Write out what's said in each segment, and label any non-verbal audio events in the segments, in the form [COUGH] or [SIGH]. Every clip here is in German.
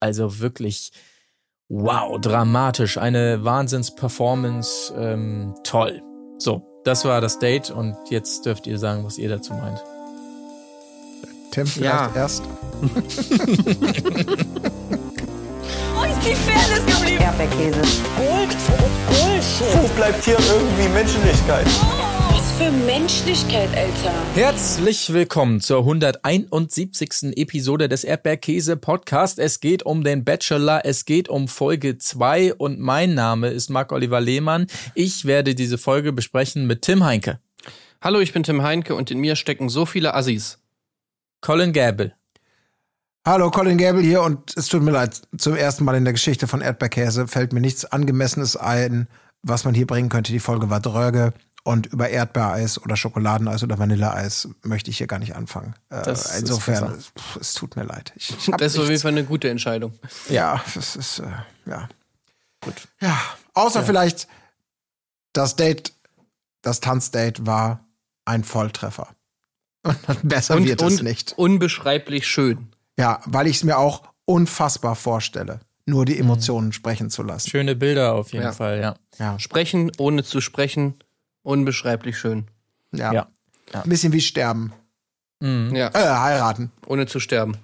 Also wirklich, wow, dramatisch, eine Wahnsinns-Performance, ähm, toll. So, das war das Date und jetzt dürft ihr sagen, was ihr dazu meint. Tim vielleicht ja. erst. Wo ist die Fairness geblieben? Erdbeerkäse. Gold, Bullshit. Wo bleibt hier irgendwie Menschlichkeit? Was für Menschlichkeit, Alter. Herzlich willkommen zur 171. Episode des Erdbeerkäse Podcast. Es geht um den Bachelor, es geht um Folge 2 und mein Name ist Marc-Oliver Lehmann. Ich werde diese Folge besprechen mit Tim Heinke. Hallo, ich bin Tim Heinke und in mir stecken so viele Assis. Colin Gable. Hallo, Colin Gable hier und es tut mir leid, zum ersten Mal in der Geschichte von Erdbeerkäse fällt mir nichts Angemessenes ein, was man hier bringen könnte. Die Folge war dröge und über Erdbeereis oder Schokoladeneis oder Vanilleeis möchte ich hier gar nicht anfangen. Äh, insofern, pff, es tut mir leid. Ich, ich das ist auf jeden Fall eine gute Entscheidung. Ja, das ist, äh, ja. Gut. Ja, außer ja. vielleicht das Date, das Tanzdate war ein Volltreffer. Und besser und, wird es nicht. Unbeschreiblich schön. Ja, weil ich es mir auch unfassbar vorstelle, nur die Emotionen mhm. sprechen zu lassen. Schöne Bilder auf jeden ja. Fall, ja. ja. Sprechen ohne zu sprechen, unbeschreiblich schön. Ja. ja. Ein bisschen wie sterben. Mhm. Ja. Äh, heiraten. Ohne zu sterben.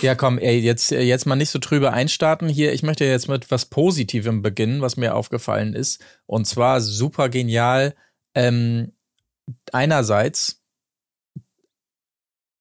Ja, komm, ey, jetzt, jetzt mal nicht so trübe einstarten hier. Ich möchte jetzt mit was Positivem beginnen, was mir aufgefallen ist. Und zwar super genial. Ähm, einerseits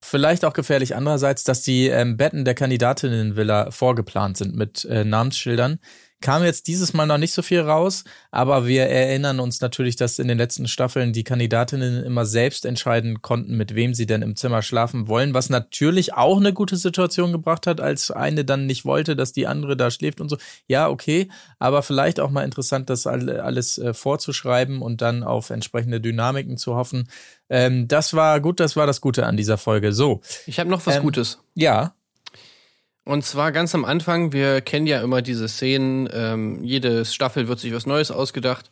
Vielleicht auch gefährlich andererseits, dass die ähm, Betten der Kandidatinnenvilla vorgeplant sind mit äh, Namensschildern. Kam jetzt dieses Mal noch nicht so viel raus, aber wir erinnern uns natürlich, dass in den letzten Staffeln die Kandidatinnen immer selbst entscheiden konnten, mit wem sie denn im Zimmer schlafen wollen, was natürlich auch eine gute Situation gebracht hat, als eine dann nicht wollte, dass die andere da schläft und so. Ja, okay, aber vielleicht auch mal interessant, das alles äh, vorzuschreiben und dann auf entsprechende Dynamiken zu hoffen. Ähm, das war gut, das war das Gute an dieser Folge. So. Ich habe noch was ähm, Gutes. Ja. Und zwar ganz am Anfang, wir kennen ja immer diese Szenen, ähm, jede Staffel wird sich was Neues ausgedacht.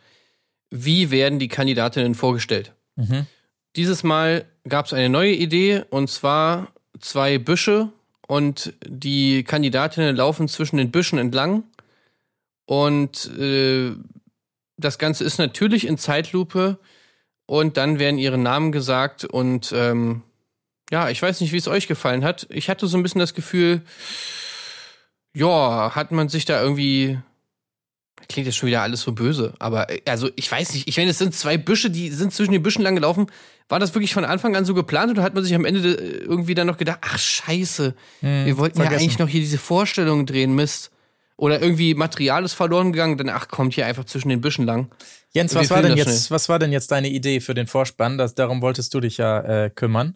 Wie werden die Kandidatinnen vorgestellt? Mhm. Dieses Mal gab es eine neue Idee und zwar zwei Büsche und die Kandidatinnen laufen zwischen den Büschen entlang und äh, das Ganze ist natürlich in Zeitlupe und dann werden ihre Namen gesagt und ähm, ja, ich weiß nicht, wie es euch gefallen hat. Ich hatte so ein bisschen das Gefühl, ja, hat man sich da irgendwie klingt jetzt schon wieder alles so böse, aber äh, also ich weiß nicht, ich meine, es sind zwei Büsche, die sind zwischen den Büschen lang gelaufen. War das wirklich von Anfang an so geplant oder hat man sich am Ende äh, irgendwie dann noch gedacht, ach scheiße, hm, wir wollten vergessen. ja eigentlich noch hier diese Vorstellung drehen, Mist. Oder irgendwie Material ist verloren gegangen, dann ach kommt hier einfach zwischen den Büschen lang. Jens, was war denn jetzt, was war denn jetzt deine Idee für den Vorspann? Das, darum wolltest du dich ja äh, kümmern.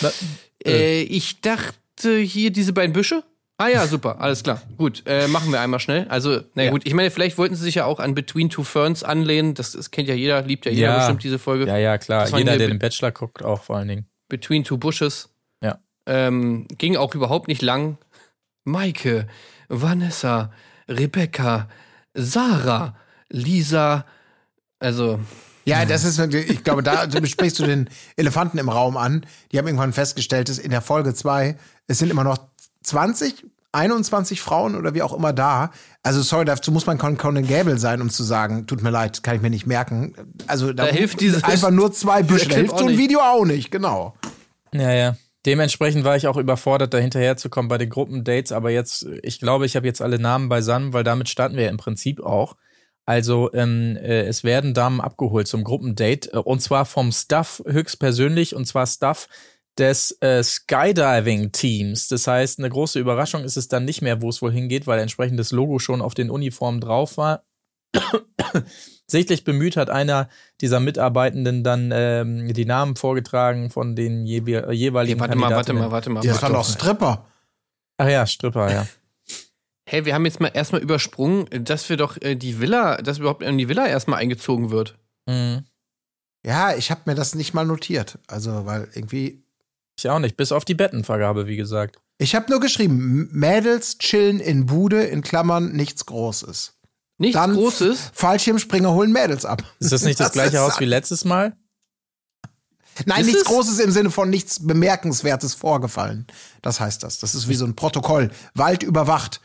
Na, äh, ich dachte hier diese beiden Büsche. Ah ja, super, alles klar. Gut, äh, machen wir einmal schnell. Also, na ja. gut, ich meine, vielleicht wollten sie sich ja auch an Between Two Ferns anlehnen. Das, das kennt ja jeder, liebt ja jeder ja. bestimmt diese Folge. Ja, ja, klar. Jeder, der den Bachelor guckt, auch vor allen Dingen. Between Two Bushes. Ja. Ähm, ging auch überhaupt nicht lang. Maike, Vanessa, Rebecca, Sarah, Lisa, also ja, das ist, ich glaube, da [LAUGHS] besprichst du den Elefanten im Raum an. Die haben irgendwann festgestellt, dass in der Folge 2, es sind immer noch 20, 21 Frauen oder wie auch immer da. Also, sorry, dazu muss man Conan Gable sein, um zu sagen, tut mir leid, kann ich mir nicht merken. Also, da, da hilft dieses einfach nur zwei Büsche. Da hilft so ein Video auch nicht, genau. Ja, ja. Dementsprechend war ich auch überfordert, da hinterherzukommen bei den Gruppendates. Aber jetzt, ich glaube, ich habe jetzt alle Namen beisammen, weil damit starten wir ja im Prinzip auch. Also ähm, äh, es werden Damen abgeholt zum Gruppendate äh, und zwar vom Staff höchstpersönlich und zwar Staff des äh, Skydiving-Teams. Das heißt, eine große Überraschung ist es dann nicht mehr, wo es wohl hingeht, weil entsprechendes Logo schon auf den Uniformen drauf war. [COUGHS] Sichtlich bemüht hat einer dieser Mitarbeitenden dann ähm, die Namen vorgetragen von den je jeweiligen nee, warte mal, warte mal, warte mal. Das waren doch Stripper. Ach ja, Stripper, ja. Hey, wir haben jetzt mal erstmal übersprungen, dass wir doch äh, die Villa, dass überhaupt in die Villa erstmal eingezogen wird. Mhm. Ja, ich habe mir das nicht mal notiert. Also, weil irgendwie. Ich auch nicht, bis auf die Bettenvergabe, wie gesagt. Ich habe nur geschrieben, Mädels chillen in Bude, in Klammern, nichts Großes. Nichts Dann Großes? Fallschirmspringer holen Mädels ab. Ist das nicht das, das gleiche Haus wie letztes Mal? Nein, Ist nichts es? Großes im Sinne von nichts Bemerkenswertes vorgefallen. Das heißt das. Das ist wie so ein Protokoll. Wald überwacht.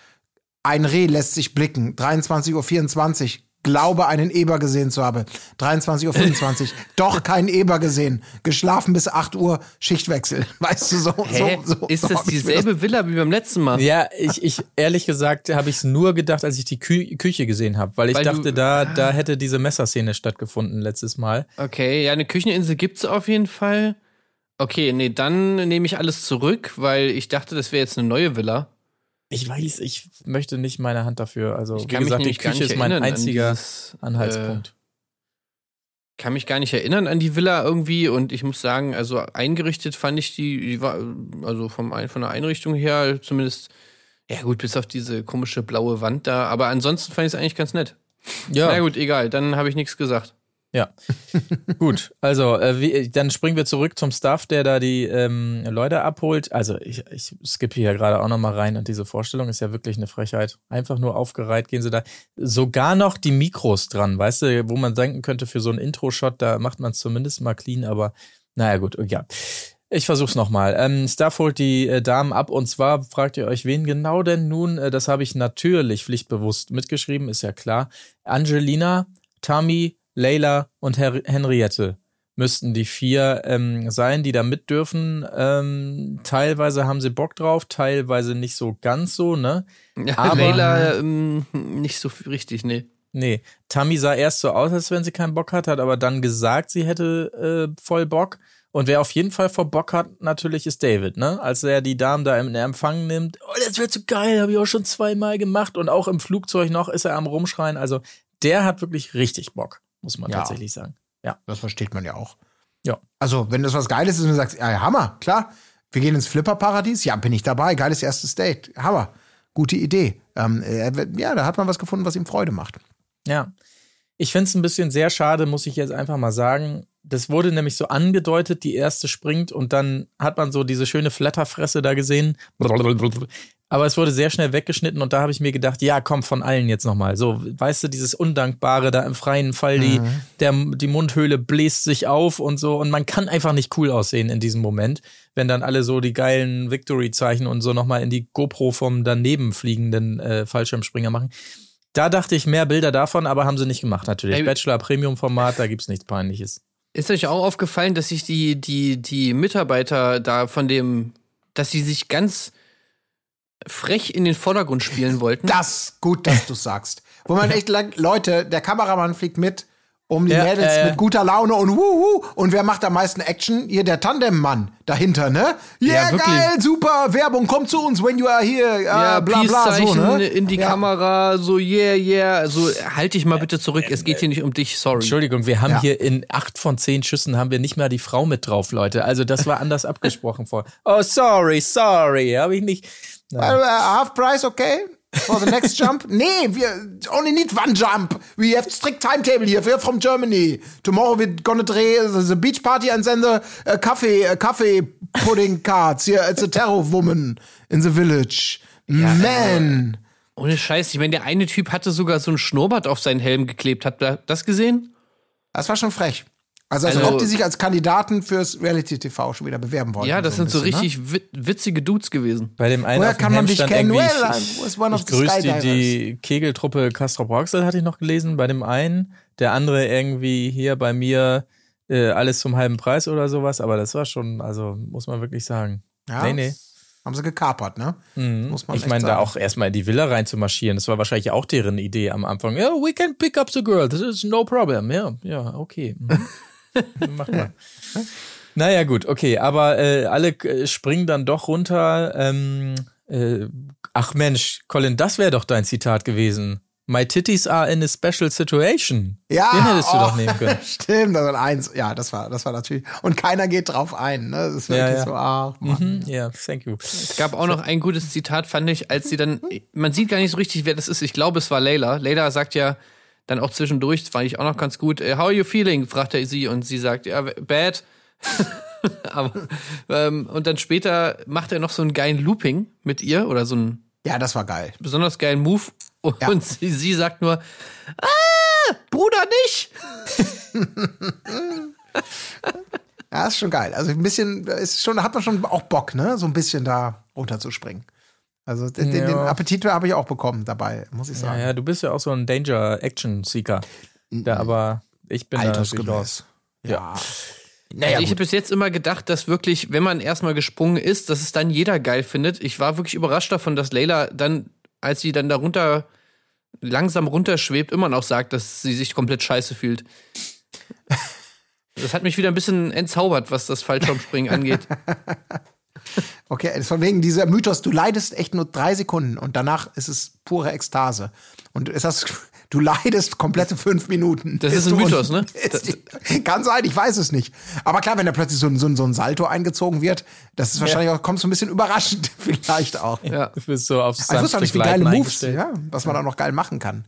Ein Reh lässt sich blicken. 23.24 Uhr. Glaube, einen Eber gesehen zu haben. 23.25 Uhr. [LAUGHS] Doch keinen Eber gesehen. Geschlafen bis 8 Uhr. Schichtwechsel. [LAUGHS] Weißt du, so. Hä? so, so ist so das dieselbe Villa wie beim letzten Mal? Ja, ich, ich ehrlich gesagt habe ich es nur gedacht, als ich die Kü Küche gesehen habe, weil ich Weil du- dachte, da, da hätte diese Messerszene stattgefunden letztes Mal. Okay, ja, eine Kücheninsel gibt's auf jeden Fall. Okay, nee, dann nehme ich alles zurück, weil ich dachte, das wäre jetzt eine neue Villa. Ich weiß, ich möchte nicht meine Hand dafür. Also, Ich wie gesagt, die Küche ist mein erinnern an einziger dieses, Anhaltspunkt. Äh, kann mich gar nicht erinnern an die Villa irgendwie und ich muss sagen, also eingerichtet fand ich die, die war, also vom, von der Einrichtung her zumindest, ja gut, bis auf diese komische blaue Wand da, aber ansonsten fand ich es eigentlich ganz nett. ja, Na gut, egal, dann habe ich nichts gesagt. Ja. [LAUGHS] Gut, also äh, wie, dann springen wir zurück zum Staff, der da die ähm, Leute abholt. Also ich, ich skippe hier gerade auch nochmal rein und diese Vorstellung ist ja wirklich eine Frechheit. Einfach nur aufgereiht gehen sie da. Sogar noch die Mikros dran, weißt du, wo man denken könnte für so einen Intro-Shot, da macht man es zumindest mal clean, aber naja gut, ja. Ich versuch's nochmal. Ähm, Staff holt die äh, Damen ab und zwar fragt ihr euch, wen genau denn nun? Äh, das habe ich natürlich pflichtbewusst mitgeschrieben, ist ja klar. Angelina, Tammy, Layla und Her Henriette müssten die vier ähm, sein, die da mit dürfen. Ähm, teilweise haben sie Bock drauf, teilweise nicht so ganz so, ne? Ja, Aber- Layla ähm, nicht so richtig, nee. Nee, Tammy sah erst so aus, als wenn sie keinen Bock hat, hat aber dann gesagt, sie hätte äh, voll Bock. Und wer auf jeden Fall voll Bock hat, natürlich ist David, ne? Als er die Damen da im Empfang nimmt, oh, das wird so geil, habe ich auch schon zweimal gemacht. Und auch im Flugzeug noch ist er am Rumschreien. Also der hat wirklich richtig Bock, muss man Ja. tatsächlich sagen. Das versteht man ja auch. Ja. Also, wenn das was Geiles ist und du sagst, ja, Hammer, klar, wir gehen ins Flipperparadies, ja, bin ich dabei, geiles erstes Date, Hammer, gute Idee. Ähm, wird- ja, da hat man was gefunden, was ihm Freude macht. Ja. Ich finde es ein bisschen sehr schade, muss ich jetzt einfach mal sagen. Das wurde nämlich so angedeutet, die erste springt und dann hat man so diese schöne Flatterfresse da gesehen. Aber es wurde sehr schnell weggeschnitten und da habe ich mir gedacht, ja, komm von allen jetzt nochmal. So, weißt du, dieses Undankbare da im freien Fall, die, der, die Mundhöhle bläst sich auf und so und man kann einfach nicht cool aussehen in diesem Moment, wenn dann alle so die geilen Victory-Zeichen und so nochmal in die GoPro vom daneben fliegenden äh, Fallschirmspringer machen. Da dachte ich mehr Bilder davon, aber haben sie nicht gemacht natürlich. Ey, Bachelor Premium Format, da gibt's nichts peinliches. Ist euch auch aufgefallen, dass sich die, die, die Mitarbeiter da von dem, dass sie sich ganz frech in den Vordergrund spielen wollten? Das, gut, dass du sagst. Wo man [LAUGHS] echt lang, Leute, der Kameramann fliegt mit, um die Ja, Mädels äh, mit guter Laune und wuhu. Und wer macht am meisten Action? Hier der Tandemmann dahinter, ne? Yeah, Ja, wirklich. geil, super, Werbung, kommt zu uns, when you are here, ja, äh, bla bla, so, ne? in die ja. Kamera, so yeah, yeah, so halt dich mal bitte zurück, es geht hier nicht um dich, sorry. Entschuldigung, wir haben Ja. hier in acht von zehn Schüssen haben wir nicht mal die Frau mit drauf, Leute. Also das war anders [LAUGHS] abgesprochen vor. Oh, sorry, sorry, habe ich nicht. Uh, half price, okay? For the next jump? Nee, wir only need one jump. We have strict timetable here. We're from Germany. Tomorrow we're gonna dreh the, beach party and then the uh, coffee, uh, coffee pudding cards. Here, it's a terror woman in the village. Man. Ohne Scheiß, ich meine, der eine Typ hatte sogar so ein Schnurrbart auf seinen Helm geklebt. Habt ihr das gesehen? Das war schon frech. Also, als Also- ob die sich als Kandidaten fürs Reality-TV schon wieder bewerben wollten. Ja, das sind so ein bisschen, ne? richtig wit witzige Dudes gewesen. Bei dem einen Woher auf dem kann man dich kennen? Well, ich, ich the grüße die, Kegeltruppe Castro Brauxel, hatte ich noch gelesen, bei dem einen. Der andere irgendwie hier bei mir äh, alles zum halben Preis oder sowas. Aber das war schon, also muss man wirklich sagen. Ja, nee, nee. Haben sie gekapert, ne? Muss man Ich meine, da auch erstmal in die Villa reinzumarschieren, das war wahrscheinlich auch deren Idee am Anfang. Ja, we can pick up the girl, this is no problem. Ja, ja, okay. Mhm. [LAUGHS] [LAUGHS] Mach mal. Naja, gut, okay, aber äh, alle äh, springen dann doch runter. Ähm, äh, ach Mensch, Colin, das wäre doch dein Zitat gewesen. My titties are in a special situation. Ja, Den hättest du oh, doch nehmen können. [LAUGHS] Stimmt, das war eins. Ja, das war, das war natürlich. Und keiner geht drauf ein. Ne? Das ist Ja, wirklich ja. so, ach, Mann. Mhm, Ja, thank you. Es gab auch noch ein gutes Zitat, fand ich, als sie dann, man sieht gar nicht so richtig, wer das ist. Ich glaube, es war Layla. Layla sagt ja dann auch zwischendurch, das fand ich auch noch ganz gut, äh, how are you feeling? fragt er sie und sie sagt, ja, bad. [LAUGHS] Aber, ähm, und dann später macht er noch so einen geilen Looping mit ihr oder so einen Ja, das war geil. besonders geilen Move. Und Ja. [LAUGHS] sie, sie sagt nur, ah, Bruder nicht. [LAUGHS] Ja, ist schon geil. Also ein bisschen, ist schon, hat man schon auch Bock, ne? So ein bisschen da runterzuspringen. Also den, den, den Ja. Appetit habe ich auch bekommen dabei, muss ich Ja, sagen. ja, du bist ja auch so ein Danger-Action-Seeker. Da, aber ich bin da natürlich raus. Altersgemäß. Ja. Naja, ich habe bis jetzt immer gedacht, dass wirklich, wenn man erstmal gesprungen ist, dass es dann jeder geil findet. Ich war wirklich überrascht davon, dass Leila dann, als sie dann darunter langsam runterschwebt, immer noch sagt, dass sie sich komplett scheiße fühlt. [LAUGHS] Das hat mich wieder ein bisschen entzaubert, was das Fallschirmspringen [LAUGHS] angeht. Okay, es ist von wegen dieser Mythos, du leidest echt nur drei Sekunden und danach ist es pure Ekstase. Und ist das, [LAUGHS] du leidest komplette fünf Minuten. Das ist ein Mythos, ne? [LAUGHS] Kann sein, ich weiß es nicht. Aber klar, wenn da plötzlich so ein, so ein, so ein Salto eingezogen wird, das ist wahrscheinlich auch, kommt so ein bisschen überraschend [LAUGHS] vielleicht auch. Ja. Du bist so aufs Also, ich wusste auch nicht, wie geile Moves, ja, was man auch noch geil machen kann.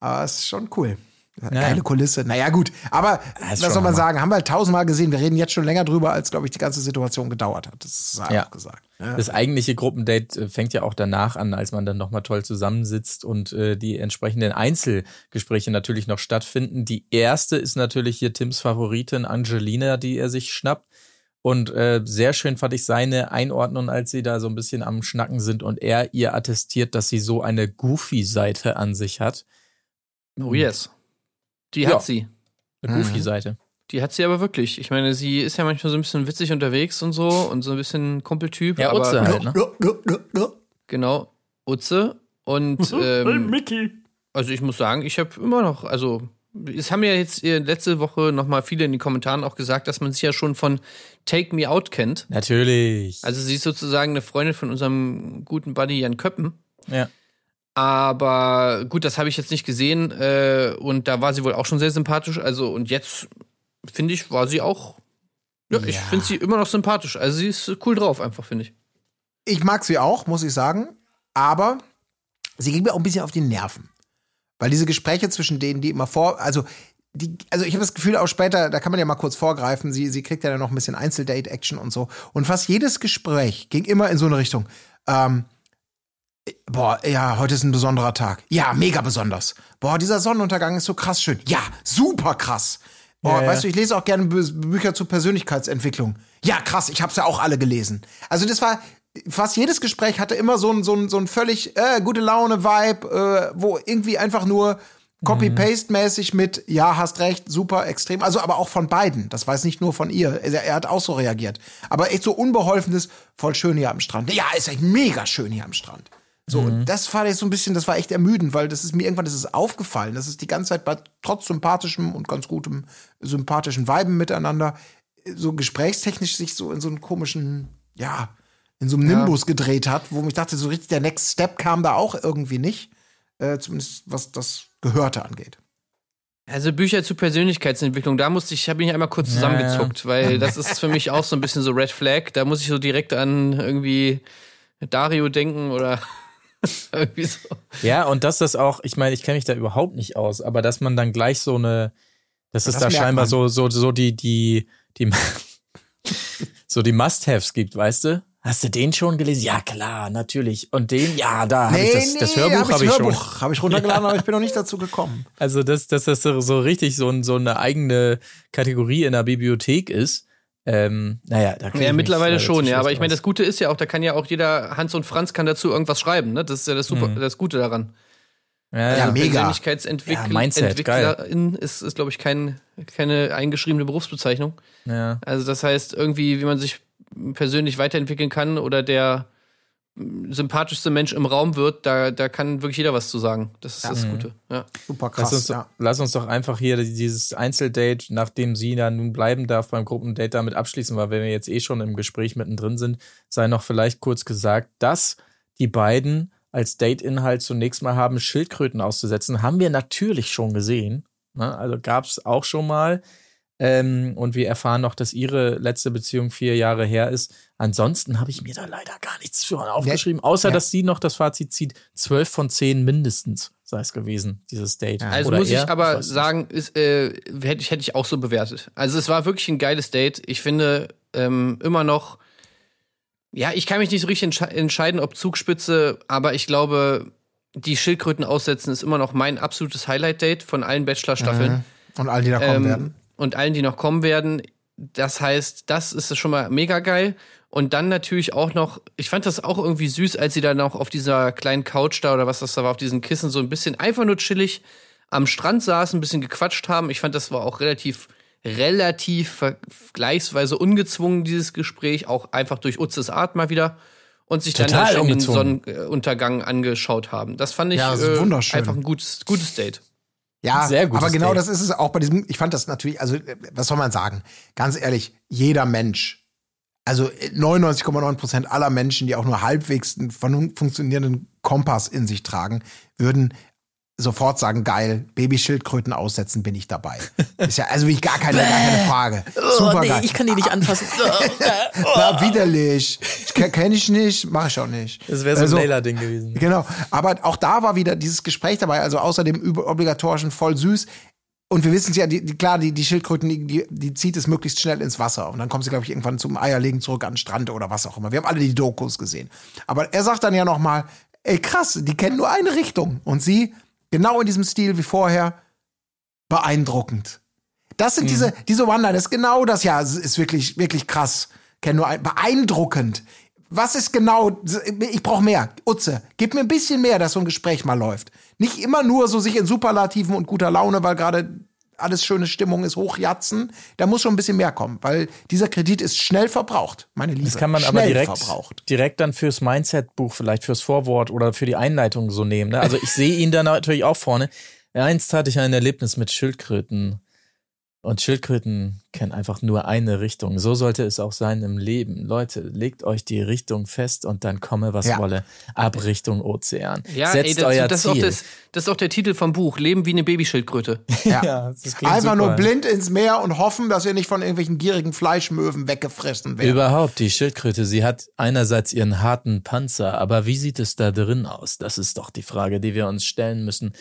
Aber es ist schon cool. Ja. Geile Kulisse. Naja, gut. Aber ist was soll man Hammer. sagen? Haben wir halt tausendmal gesehen. Wir reden jetzt schon länger drüber, als, glaube ich, die ganze Situation gedauert hat. Das sei Ja. auch gesagt. Ja. Das eigentliche Gruppendate äh, fängt ja auch danach an, als man dann nochmal toll zusammensitzt und äh, die entsprechenden Einzelgespräche natürlich noch stattfinden. Die erste ist natürlich hier Tims Favoritin Angelina, die er sich schnappt. Und äh, sehr schön fand ich seine Einordnung, als sie da so ein bisschen am Schnacken sind und er ihr attestiert, dass sie so eine Goofy-Seite an sich hat. Oh yes. Die Ja. hat sie. Eine Mhm. Goofy-Seite. Die hat sie aber wirklich. Ich meine, sie ist ja manchmal so ein bisschen witzig unterwegs und so und so ein bisschen Kumpeltyp. Ja, aber Utze halt, ne? Ja, ja, ja, ja. Genau, Utze. Und ähm, also ich muss sagen, ich habe immer noch, also es haben ja jetzt äh, letzte Woche noch mal viele in den Kommentaren auch gesagt, dass man sich ja schon von Take Me Out kennt. Natürlich. Also sie ist sozusagen eine Freundin von unserem guten Buddy Jan Köppen. ja. Aber gut, das habe ich jetzt nicht gesehen äh, und da war sie wohl auch schon sehr sympathisch. Also und jetzt finde ich, war sie auch. Ja, ich Ja. finde sie immer noch sympathisch. Also sie ist cool drauf, einfach finde ich. Ich mag sie auch, muss ich sagen. Aber sie ging mir auch ein bisschen auf die Nerven. Weil diese Gespräche zwischen denen, die immer vor, also die, also ich habe das Gefühl auch später, da kann man ja mal kurz vorgreifen, sie, sie kriegt ja dann noch ein bisschen Einzeldate-Action und so. Und fast jedes Gespräch ging immer in so eine Richtung. Ähm, boah, ja, heute ist ein besonderer Tag. Ja, mega besonders. Boah, dieser Sonnenuntergang ist so krass schön. Ja, super krass. Boah, Ja, ja. weißt du, ich lese auch gerne Bü Bücher zur Persönlichkeitsentwicklung. Ja, krass, ich hab's ja auch alle gelesen. Also das war fast jedes Gespräch hatte immer so ein so ein, so ein völlig äh, gute Laune Vibe, äh, wo irgendwie einfach nur Copy-Paste-mäßig mit, ja, hast recht, super, extrem. Also aber auch von beiden. Das weiß nicht nur von ihr. Er, er hat auch so reagiert. Aber echt so unbeholfenes, voll schön hier am Strand. Ja, ist echt mega schön hier am Strand. So, und das fand ich so ein bisschen, das war echt ermüdend, weil das ist mir irgendwann, das ist aufgefallen. Das ist die ganze Zeit bei trotz sympathischem und ganz gutem, sympathischen Weiben miteinander, so gesprächstechnisch sich so in so einen komischen, ja, in so einem Nimbus gedreht hat, wo ich dachte, so richtig der Next Step kam da auch irgendwie nicht. Äh, zumindest was das Gehörte angeht. Also Bücher zur Persönlichkeitsentwicklung, da musste ich, habe ich einmal kurz zusammengezuckt, weil [LAUGHS] das ist für mich auch so ein bisschen so Red Flag. Da muss ich so direkt an irgendwie Dario denken oder [LAUGHS] so. Ja, und dass das auch, ich meine, ich kenne mich da überhaupt nicht aus, aber dass man dann gleich so eine, dass es das da scheinbar man. so, so, so die, die, die, [LAUGHS] so die Must-Haves gibt, weißt du? Hast du den schon gelesen? Ja, klar, natürlich. Und den, ja, da habe ich das, das Hörbuch hab habe ich schon. Hörbuch habe ich runtergeladen, [LAUGHS] aber ich bin noch nicht dazu gekommen. Also, dass, dass das so so richtig so, ein, so eine eigene Kategorie in der Bibliothek ist. Ähm, naja, da krieg Ja, ich mittlerweile schon, ja. Aber ich meine, das Gute ist ja auch, da kann ja auch jeder, Hans und Franz kann dazu irgendwas schreiben, ne? Das ist ja das super, das Gute daran. ja, Ja, ja, mega. Persönlichkeitsentwickler Ja, ist, ist glaube ich, kein, keine eingeschriebene Berufsbezeichnung. ja. Also das heißt, irgendwie, wie man sich persönlich weiterentwickeln kann oder der sympathischste Mensch im Raum wird, da, da kann wirklich jeder was zu sagen. Das ist das Gute. Ja. Super Lass krass. uns, ja. lass uns doch einfach hier dieses Einzeldate, nachdem sie da nun bleiben darf, beim Gruppendate damit abschließen, weil wenn wir jetzt eh schon im Gespräch mittendrin sind, sei noch vielleicht kurz gesagt, dass die beiden als Date-Inhalt zunächst mal haben, Schildkröten auszusetzen, haben wir natürlich schon gesehen. Ne? Also gab es auch schon mal. Ähm, und wir erfahren noch, dass ihre letzte Beziehung vier Jahre her ist. Ansonsten habe ich mir da leider gar nichts für aufgeschrieben, außer Ja. dass sie noch das Fazit zieht, zwölf von zehn mindestens sei es gewesen, dieses Date. Also Oder muss ich er, aber weiß nicht. sagen, ist, äh, hätte ich, hätte ich auch so bewertet. Also es war wirklich ein geiles Date. Ich finde ähm, immer noch, ja, ich kann mich nicht so richtig entsche entscheiden, ob Zugspitze, aber ich glaube, die Schildkröten aussetzen ist immer noch mein absolutes Highlight-Date von allen Bachelor-Staffeln. Und all die da kommen Ähm, werden. Und allen, die noch kommen werden. das heißt, das ist schon mal mega geil. Und dann natürlich auch noch, ich fand das auch irgendwie süß, als sie dann auch auf dieser kleinen Couch da oder was das da war, auf diesen Kissen so ein bisschen einfach nur chillig am Strand saßen, ein bisschen gequatscht haben. Ich fand, das war auch relativ, relativ vergleichsweise ungezwungen, dieses Gespräch, auch einfach durch Utzes Art mal wieder. Und sich dann, Total dann schon den. Sonnenuntergang angeschaut haben. Das fand ich Ja, das äh, einfach ein gutes, gutes Date. Ja, Sehr gutes aber genau Date. das ist es auch bei diesem, ich fand das natürlich, also äh, was soll man sagen? Ganz ehrlich, jeder Mensch, also 99,9 Prozent aller Menschen, die auch nur halbwegs einen funktionierenden Kompass in sich tragen, würden sofort sagen, geil, Babyschildkröten aussetzen, bin ich dabei. Ist ja also wie gar keine, gar keine Frage. Super geil. kann die nicht anfassen. [LAUGHS] Na, widerlich. Kenne ich nicht, mache ich auch nicht. Das wäre so Also- ein Layla-Ding gewesen. Genau, aber auch da war wieder dieses Gespräch dabei, also außer dem über- obligatorischen voll süß. Und wir wissen es ja, die, die, klar, die, die Schildkröten, die, die, die zieht es möglichst schnell ins Wasser. Und dann kommt sie, glaube ich, irgendwann zum Eierlegen zurück an den Strand oder was auch immer. Wir haben alle die Dokus gesehen. Aber er sagt dann ja noch mal, ey krass, die kennen nur eine Richtung. Und sie, genau in diesem Stil wie vorher, beeindruckend. Das sind diese, diese One-Liner, das ist genau das, ja, es ist wirklich, wirklich krass. Kennen nur ein, beeindruckend. Was ist genau, ich brauche mehr. Utze, gib mir ein bisschen mehr, dass so ein Gespräch mal läuft. Nicht immer nur so sich in Superlativen und guter Laune, weil gerade alles schöne Stimmung ist, hochjatzen. Da muss schon ein bisschen mehr kommen, weil dieser Kredit ist schnell verbraucht, meine Liebe. Das kann man schnell aber direkt, verbraucht. direkt dann fürs Mindset-Buch, vielleicht fürs Vorwort oder für die Einleitung so nehmen. Ne? Also ich sehe ihn dann natürlich auch vorne. Einst hatte ich ein Erlebnis mit Schildkröten. Und Schildkröten kennen einfach nur eine Richtung. So sollte es auch sein im Leben. Leute, legt euch die Richtung fest und dann komme, was Ja. wolle. Ab Richtung Ozean. Ja, Setzt ey, das, euer das, ist auch Ziel. das, das ist auch der Titel vom Buch. Leben wie eine Babyschildkröte. [LAUGHS] Ja. das klingt Einfach nur super. blind ins Meer und hoffen, dass ihr nicht von irgendwelchen gierigen Fleischmöwen weggefressen werdet. Überhaupt, die Schildkröte, sie hat einerseits ihren harten Panzer, aber wie sieht es da drin aus? Das ist doch die Frage, die wir uns stellen müssen.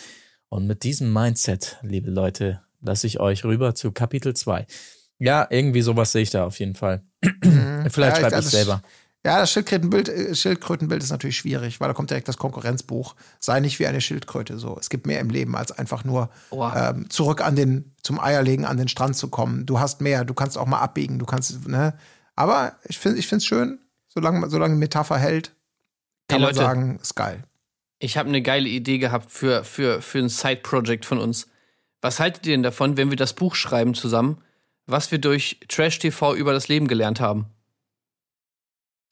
Und mit diesem Mindset, liebe Leute, lasse ich euch rüber zu Kapitel 2. Ja, irgendwie sowas sehe ich da auf jeden Fall. [CLEARS THROAT] Vielleicht Mhm. Ja, schreibe ich das- selber. Ja, das Schildkrötenbild, äh, Schildkrötenbild ist natürlich schwierig, weil da kommt direkt das Konkurrenzbuch. Sei nicht wie eine Schildkröte. So, es gibt mehr im Leben als einfach nur Wow. ähm, zurück an den zum Eierlegen an den Strand zu kommen. Du hast mehr. Du kannst auch mal abbiegen. Du kannst, ne? Aber ich finde, ich finde es schön, solange solange die Metapher hält, kann Hey, man Leute. sagen, ist geil. Ich habe eine geile Idee gehabt für, für, für ein Side-Project von uns. Was haltet ihr denn davon, wenn wir das Buch schreiben zusammen, was wir durch Trash-TV über das Leben gelernt haben?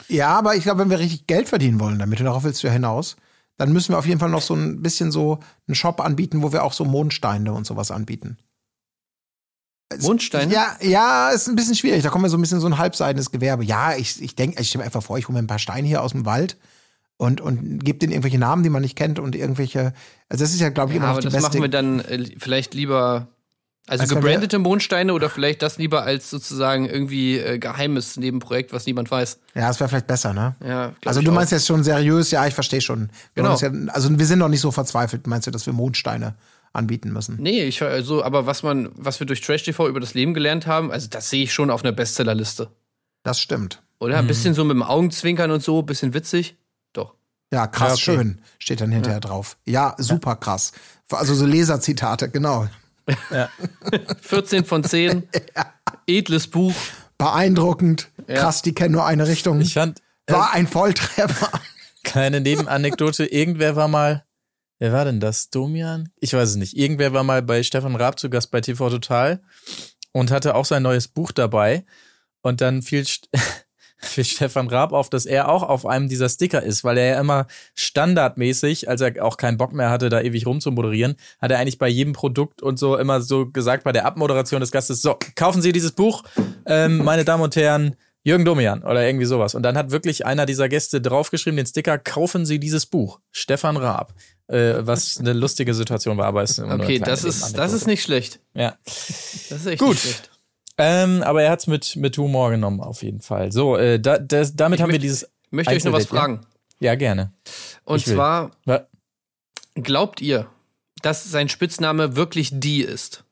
Ja, aber ich glaube, wenn wir richtig Geld verdienen wollen damit, und darauf willst du ja hinaus, dann müssen wir auf jeden Fall noch so ein bisschen so einen Shop anbieten, wo wir auch so Mondsteine und sowas anbieten. Mondsteine? Ja, ja, ist ein bisschen schwierig. Da kommen wir so ein bisschen so ein halbseidenes Gewerbe. Ja, ich, ich denke, ich stelle mir einfach vor, ich hole mir ein paar Steine hier aus dem Wald und, und gebe denen irgendwelche Namen, die man nicht kennt und irgendwelche. Also, das ist ja, glaube ich, Ja, immer noch aber die das beste. machen wir dann äh, vielleicht lieber, also wir- gebrandete Mondsteine oder vielleicht das lieber als sozusagen irgendwie äh, geheimes Nebenprojekt, was niemand weiß. ja, das wäre vielleicht besser, ne? Ja, Also du auch. meinst jetzt schon seriös, ja, ich verstehe schon. Wir Genau. Ja, also wir sind noch nicht so verzweifelt, meinst du, dass wir Mondsteine anbieten müssen? Nee, ich also, aber was man, was wir durch Trash TV über das Leben gelernt haben, also das sehe ich schon auf einer Bestsellerliste. Das stimmt. Oder? Ein bisschen so mit dem Augenzwinkern und so, bisschen witzig. Doch. Ja, krass, Ja, okay. schön, steht dann hinterher drauf. Ja, super krass. Also so Leserzitate, genau. 14 [LAUGHS] von 10. [LAUGHS] Edles Buch. Beeindruckend, krass, die kennen nur eine Richtung. Ich fand, äh, War ein Volltreffer. [LAUGHS] kleine Nebenanekdote, irgendwer war mal, wer war denn das? Domian? Ich weiß es nicht. Irgendwer war mal bei Stefan Raab zu Gast bei TV Total und hatte auch sein neues Buch dabei. Und dann fiel, Fiel Stefan Raab auf, dass er auch auf einem dieser Sticker ist, weil er ja immer standardmäßig, als er auch keinen Bock mehr hatte, da ewig rumzumoderieren, hat er eigentlich bei jedem Produkt und so immer so gesagt bei der Abmoderation des Gastes, so, kaufen Sie dieses Buch, ähm, meine Damen und Herren, Jürgen Domian oder irgendwie sowas. Und dann hat wirklich einer dieser Gäste draufgeschrieben, den Sticker, kaufen Sie dieses Buch. Stefan Raab. Äh, was eine lustige Situation war, aber es ist Okay, das ist, das ist nicht schlecht. Ja. Das ist echt Gut. nicht schlecht. Ähm, aber er hat's mit, mit Humor genommen, auf jeden Fall. So, äh, da, das, damit Ich haben wir möchte- dieses. Ich möchte euch noch was fragen. Ja, gerne. Und Ich will. zwar, Ja. glaubt ihr, dass sein Spitzname wirklich die ist?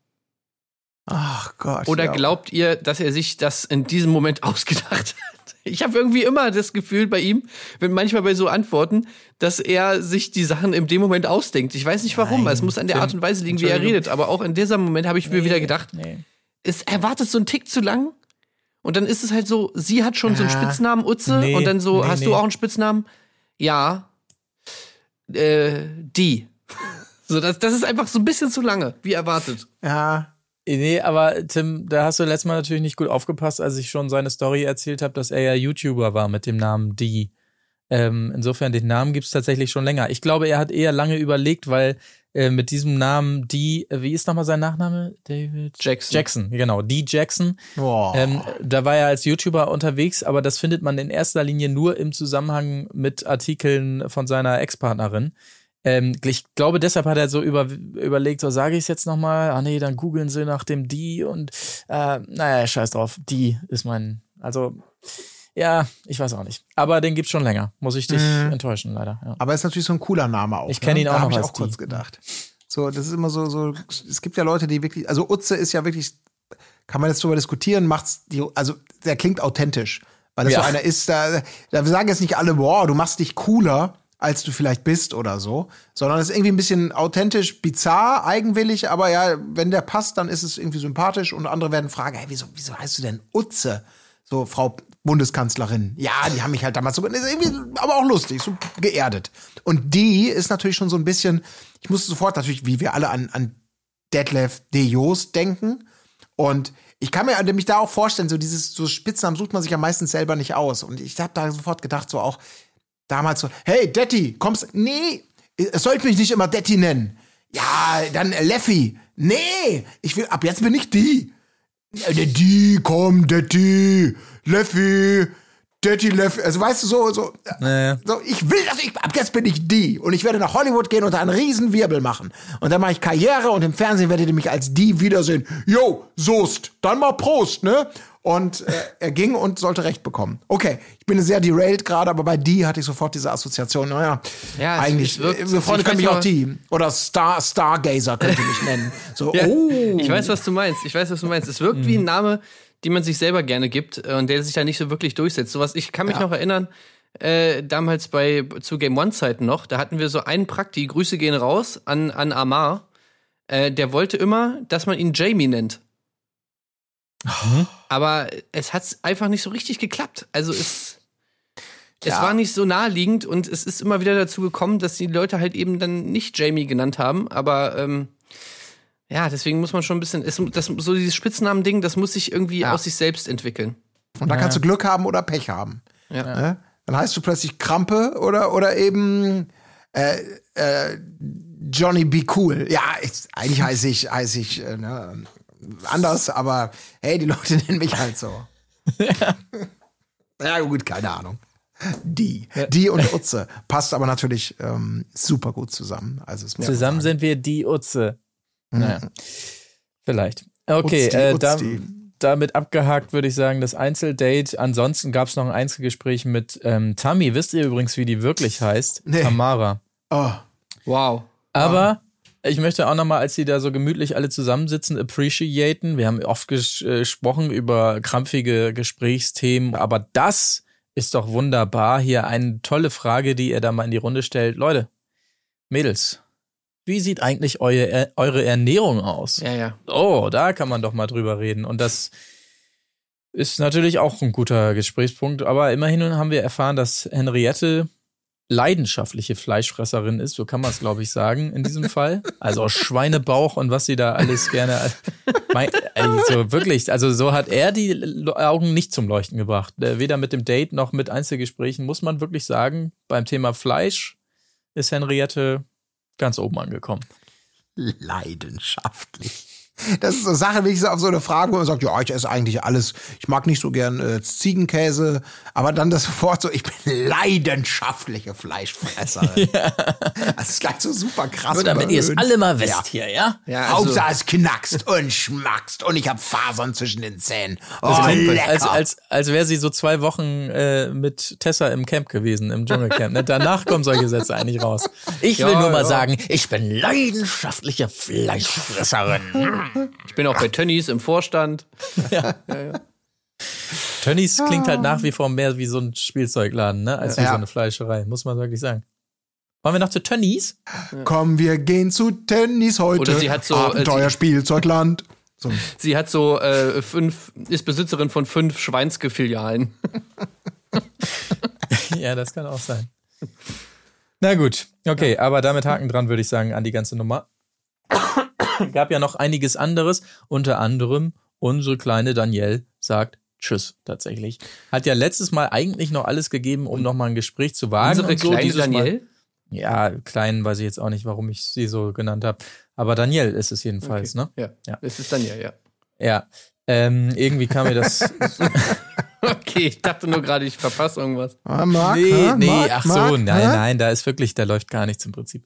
Ach Gott. Oder ja. glaubt ihr, dass er sich das in diesem Moment [LAUGHS] ausgedacht hat? Ich habe irgendwie immer das Gefühl bei ihm, wenn manchmal bei so Antworten, dass er sich die Sachen in dem Moment ausdenkt. Ich weiß nicht warum, Nein, es muss an der Tim, Art und Weise liegen, wie er redet. Aber auch in diesem Moment habe ich mir wieder gedacht, Nee. Ist, er wartet so einen Tick zu lang. Und dann ist es halt so, sie hat schon so einen Ja. Spitznamen Utze Nee, und dann so, nee, hast nee. du auch einen Spitznamen? Ja. Äh, die. [LAUGHS] So, das, das ist einfach so ein bisschen zu lange, wie erwartet. Ja. Nee, aber Tim, da hast du letztes Mal natürlich nicht gut aufgepasst, als ich schon seine Story erzählt habe, dass er ja YouTuber war mit dem Namen D. Ähm, insofern, den Namen gibt's tatsächlich schon länger. Ich glaube, er hat eher lange überlegt, weil äh, mit diesem Namen D, äh, wie ist nochmal sein Nachname? David Jackson. Jackson, genau, D. Jackson. Ähm, da war er als YouTuber unterwegs, aber das findet man in erster Linie nur im Zusammenhang mit Artikeln von seiner Ex-Partnerin. Ähm, ich glaube, deshalb hat er so über, überlegt, so sage ich es jetzt nochmal, ah nee, dann googeln sie nach dem die und äh, naja, scheiß drauf, die ist mein, also ja, ich weiß auch nicht. Aber den gibt's schon länger, muss ich dich Mhm. enttäuschen, leider. Ja. Aber ist natürlich so ein cooler Name auch. Ich kenn ne? ihn auch da noch hab ich als auch kurz die. gedacht. So, das ist immer so, so, es gibt ja Leute, die wirklich, also Utze ist ja wirklich, kann man jetzt drüber diskutieren, macht's die, also der klingt authentisch. Weil das Ja. so einer ist, da, da sagen jetzt nicht alle, boah, du machst dich cooler, als du vielleicht bist oder so, sondern es ist irgendwie ein bisschen authentisch, bizarr, eigenwillig, aber ja, wenn der passt, dann ist es irgendwie sympathisch und andere werden fragen, hey, wieso, wieso heißt du denn Utze? So, Frau Bundeskanzlerin. Ja, die haben mich halt damals so, aber auch lustig, so geerdet. Und die ist natürlich schon so ein bisschen, ich musste sofort natürlich, wie wir alle an, an Detlef de Joost denken. Und ich kann mir nämlich da auch vorstellen, so dieses, so Spitznamen sucht man sich ja meistens selber nicht aus. Und ich habe da sofort gedacht, so auch damals so, hey, Detti, kommst, nee, es sollte mich nicht immer Detti nennen. Ja, dann Leffi. Nee, ich will, ab jetzt bin ich die. Der die, komm, Detti, Leffi, Detti, Leffi. Also weißt du, so, so, Nee. so, ich will, dass ich, ab jetzt bin ich die. Und ich werde nach Hollywood gehen und da einen riesen Wirbel machen. Und dann mache ich Karriere und im Fernsehen werdet ihr mich als die wiedersehen. Jo, Soest, dann mal Prost, ne? Und äh, er ging und sollte Recht bekommen. Okay, ich bin sehr derailed gerade, aber bei die hatte ich sofort diese Assoziation. Naja, Ja, eigentlich, äh, wir Freunde können mich auch die. Oder Star, Stargazer könnt ihr mich nennen. So, [LAUGHS] Ja, oh. Ich weiß, was du meinst. Ich weiß, was du meinst. Es wirkt wie ein Name, den man sich selber gerne gibt äh, und der sich da nicht so wirklich durchsetzt. Sowas, ich kann mich noch erinnern, äh, damals bei zu Game One Zeiten noch, da hatten wir so einen Prakti, Grüße gehen raus an, an Amar. Äh, der wollte immer, dass man ihn Jamie nennt. Aber es hat einfach nicht so richtig geklappt. Also es, es Ja. war nicht so naheliegend und es ist immer wieder dazu gekommen, dass die Leute halt eben dann nicht Jamie genannt haben. Aber ähm, ja, deswegen muss man schon ein bisschen, es, das, so dieses Spitznamen-Ding, das muss sich irgendwie Ja. aus sich selbst entwickeln. Und da kannst du Glück haben oder Pech haben. Ja. Ne? Dann heißt du plötzlich Krampe oder, oder eben äh, äh, Johnny Be Cool. Ja, ich, eigentlich heiße ich, heiße ich äh, ne, anders, aber hey, die Leute [LAUGHS] nennen mich halt so. [LAUGHS] ja, gut, keine Ahnung. Die. Die und Utze. Passt aber natürlich ähm, super gut zusammen. Also es Zusammen sind wir die Utze. Naja. Vielleicht. Okay, Utzdi, äh, da, damit abgehakt würde ich sagen, das Einzeldate. Ansonsten gab es noch ein Einzelgespräch mit ähm, Tammy. Wisst ihr übrigens, wie die wirklich heißt? Nee. Tamara. Oh, Wow. Aber ich möchte auch nochmal, als sie da so gemütlich alle zusammensitzen, appreciaten. Wir haben oft ges äh, gesprochen über krampfige Gesprächsthemen, aber das ist doch wunderbar. Hier eine tolle Frage, die ihr da mal in die Runde stellt. Leute, Mädels, wie sieht eigentlich eure, eure Ernährung aus? Ja, ja. Oh, da kann man doch mal drüber reden. Und das ist natürlich auch ein guter Gesprächspunkt. Aber immerhin haben wir erfahren, dass Henriette leidenschaftliche Fleischfresserin ist, so kann man es, glaube ich, sagen in diesem Fall. Also Schweinebauch und was sie da alles gerne. [LAUGHS] Also wirklich, also so hat er die Augen nicht zum Leuchten gebracht. Äh, Weder mit dem Date noch mit Einzelgesprächen, muss man wirklich sagen. Beim Thema Fleisch ist Henriette ganz oben angekommen. leidenschaftlich. Das ist so eine Sache, wenn ich so auf so eine Frage, wo man sagt, ja, ich esse eigentlich alles. Ich mag nicht so gern äh, Ziegenkäse, aber dann das [LAUGHS] Wort so, ich bin leidenschaftliche Fleischfresserin. [LAUGHS] Das ist gleich so super krass. Nur damit ihr es alle mal wisst Ja. hier, ja? Ja, also, Hauptsache es knackst und schmackst und ich habe Fasern zwischen den Zähnen. Oh, lecker. als als, als wäre sie so zwei Wochen äh, mit Tessa im Camp gewesen, im Dschungelcamp. Ne? Danach kommen solche Sätze eigentlich raus. Ich will Ja, nur mal ja. sagen, ich bin leidenschaftliche Fleischfresserin. [LAUGHS] ich bin auch bei Tönnies im Vorstand. [LAUGHS] Tönnies klingt halt nach wie vor mehr wie so ein Spielzeugladen, ne? als wie Ja. so eine Fleischerei, muss man wirklich sagen. Wollen wir noch zu Tönnies? Komm, wir gehen zu Tennis heute. Oder sie hat so, äh, Abenteuer, sie- Spielzeugland. So Sie hat so äh, fünf, ist Besitzerin von fünf Schweinske-Filialen. [LAUGHS] ja, das kann auch sein. Na gut, okay, aber damit Haken dran, würde ich sagen, an die ganze Nummer. [LAUGHS] Gab ja noch einiges anderes, unter anderem unsere kleine Danielle sagt Tschüss tatsächlich. Hat ja letztes Mal eigentlich noch alles gegeben, um nochmal ein Gespräch zu wagen. Unsere so kleine Danielle? Mal. Ja, klein weiß ich jetzt auch nicht, warum ich sie so genannt habe. Aber Danielle ist es jedenfalls, ne? Ja. Ja. Es ist Danielle, ja. Ja. Ähm, irgendwie kam mir das. [LAUGHS] [LAUGHS] Okay, ich dachte nur gerade, ich verpasse irgendwas. Ah, Marc, nee, nee, Marc, ach so, Marc, nein, nein, da ist wirklich, da läuft gar nichts im Prinzip.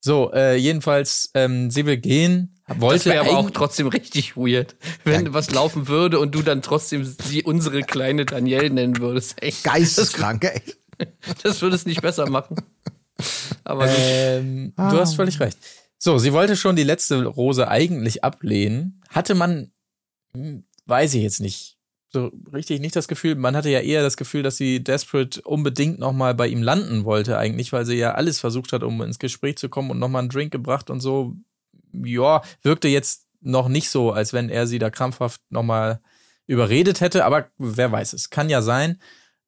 So, äh, jedenfalls, ähm, sie will gehen, Das wollte wäre aber auch trotzdem richtig weird, wenn was laufen würde und du dann trotzdem sie unsere kleine Danielle nennen würdest. Echt, Geisteskrank, ey. [LAUGHS] das würde es nicht besser machen. Aber. Ähm, Ah. Du hast völlig recht. So, sie wollte schon die letzte Rose eigentlich ablehnen. Hatte man, hm, weiß ich jetzt nicht, so richtig nicht das Gefühl, man hatte ja eher das Gefühl, dass sie Desperate unbedingt nochmal bei ihm landen wollte eigentlich, weil sie ja alles versucht hat, um ins Gespräch zu kommen und nochmal einen Drink gebracht und so. Ja, wirkte jetzt noch nicht so, als wenn er sie da krampfhaft nochmal überredet hätte, aber wer weiß es. Kann ja sein.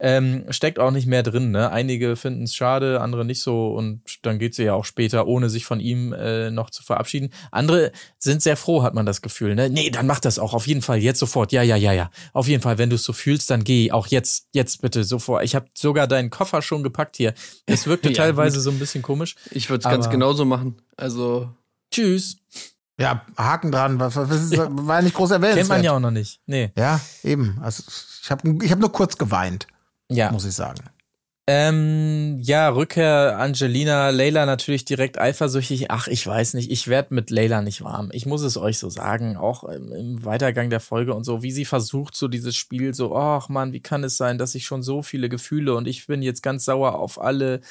Ähm, steckt auch nicht mehr drin, ne? Einige finden es schade, andere nicht so und dann geht sie ja auch später, ohne sich von ihm äh, noch zu verabschieden. Andere sind sehr froh, hat man das Gefühl, ne? Nee, dann mach das auch, auf jeden Fall, jetzt sofort. Ja, ja, ja, ja. Auf jeden Fall, wenn du es so fühlst, dann geh auch jetzt, jetzt bitte sofort. Ich habe sogar deinen Koffer schon gepackt hier. Es [LAUGHS] wirkte Ja, teilweise gut. so ein bisschen komisch. ich würde es ganz genauso machen. Also, Tschüss. Ja, Haken dran, was, ist, war nicht groß erwähnt. Kennt man ja auch noch nicht. Nee. Ja, eben. Also ich habe ich hab nur kurz geweint, Ja. muss ich sagen. Ähm, ja, Rückkehr Angelina, Leila natürlich direkt eifersüchtig. Ach, ich weiß nicht, ich werd mit Leila nicht warm. Ich muss es euch so sagen, auch im, im Weitergang der Folge und so, wie sie versucht, so dieses Spiel so, ach man, wie kann es sein, dass ich schon so viele Gefühle und ich bin jetzt ganz sauer auf alle,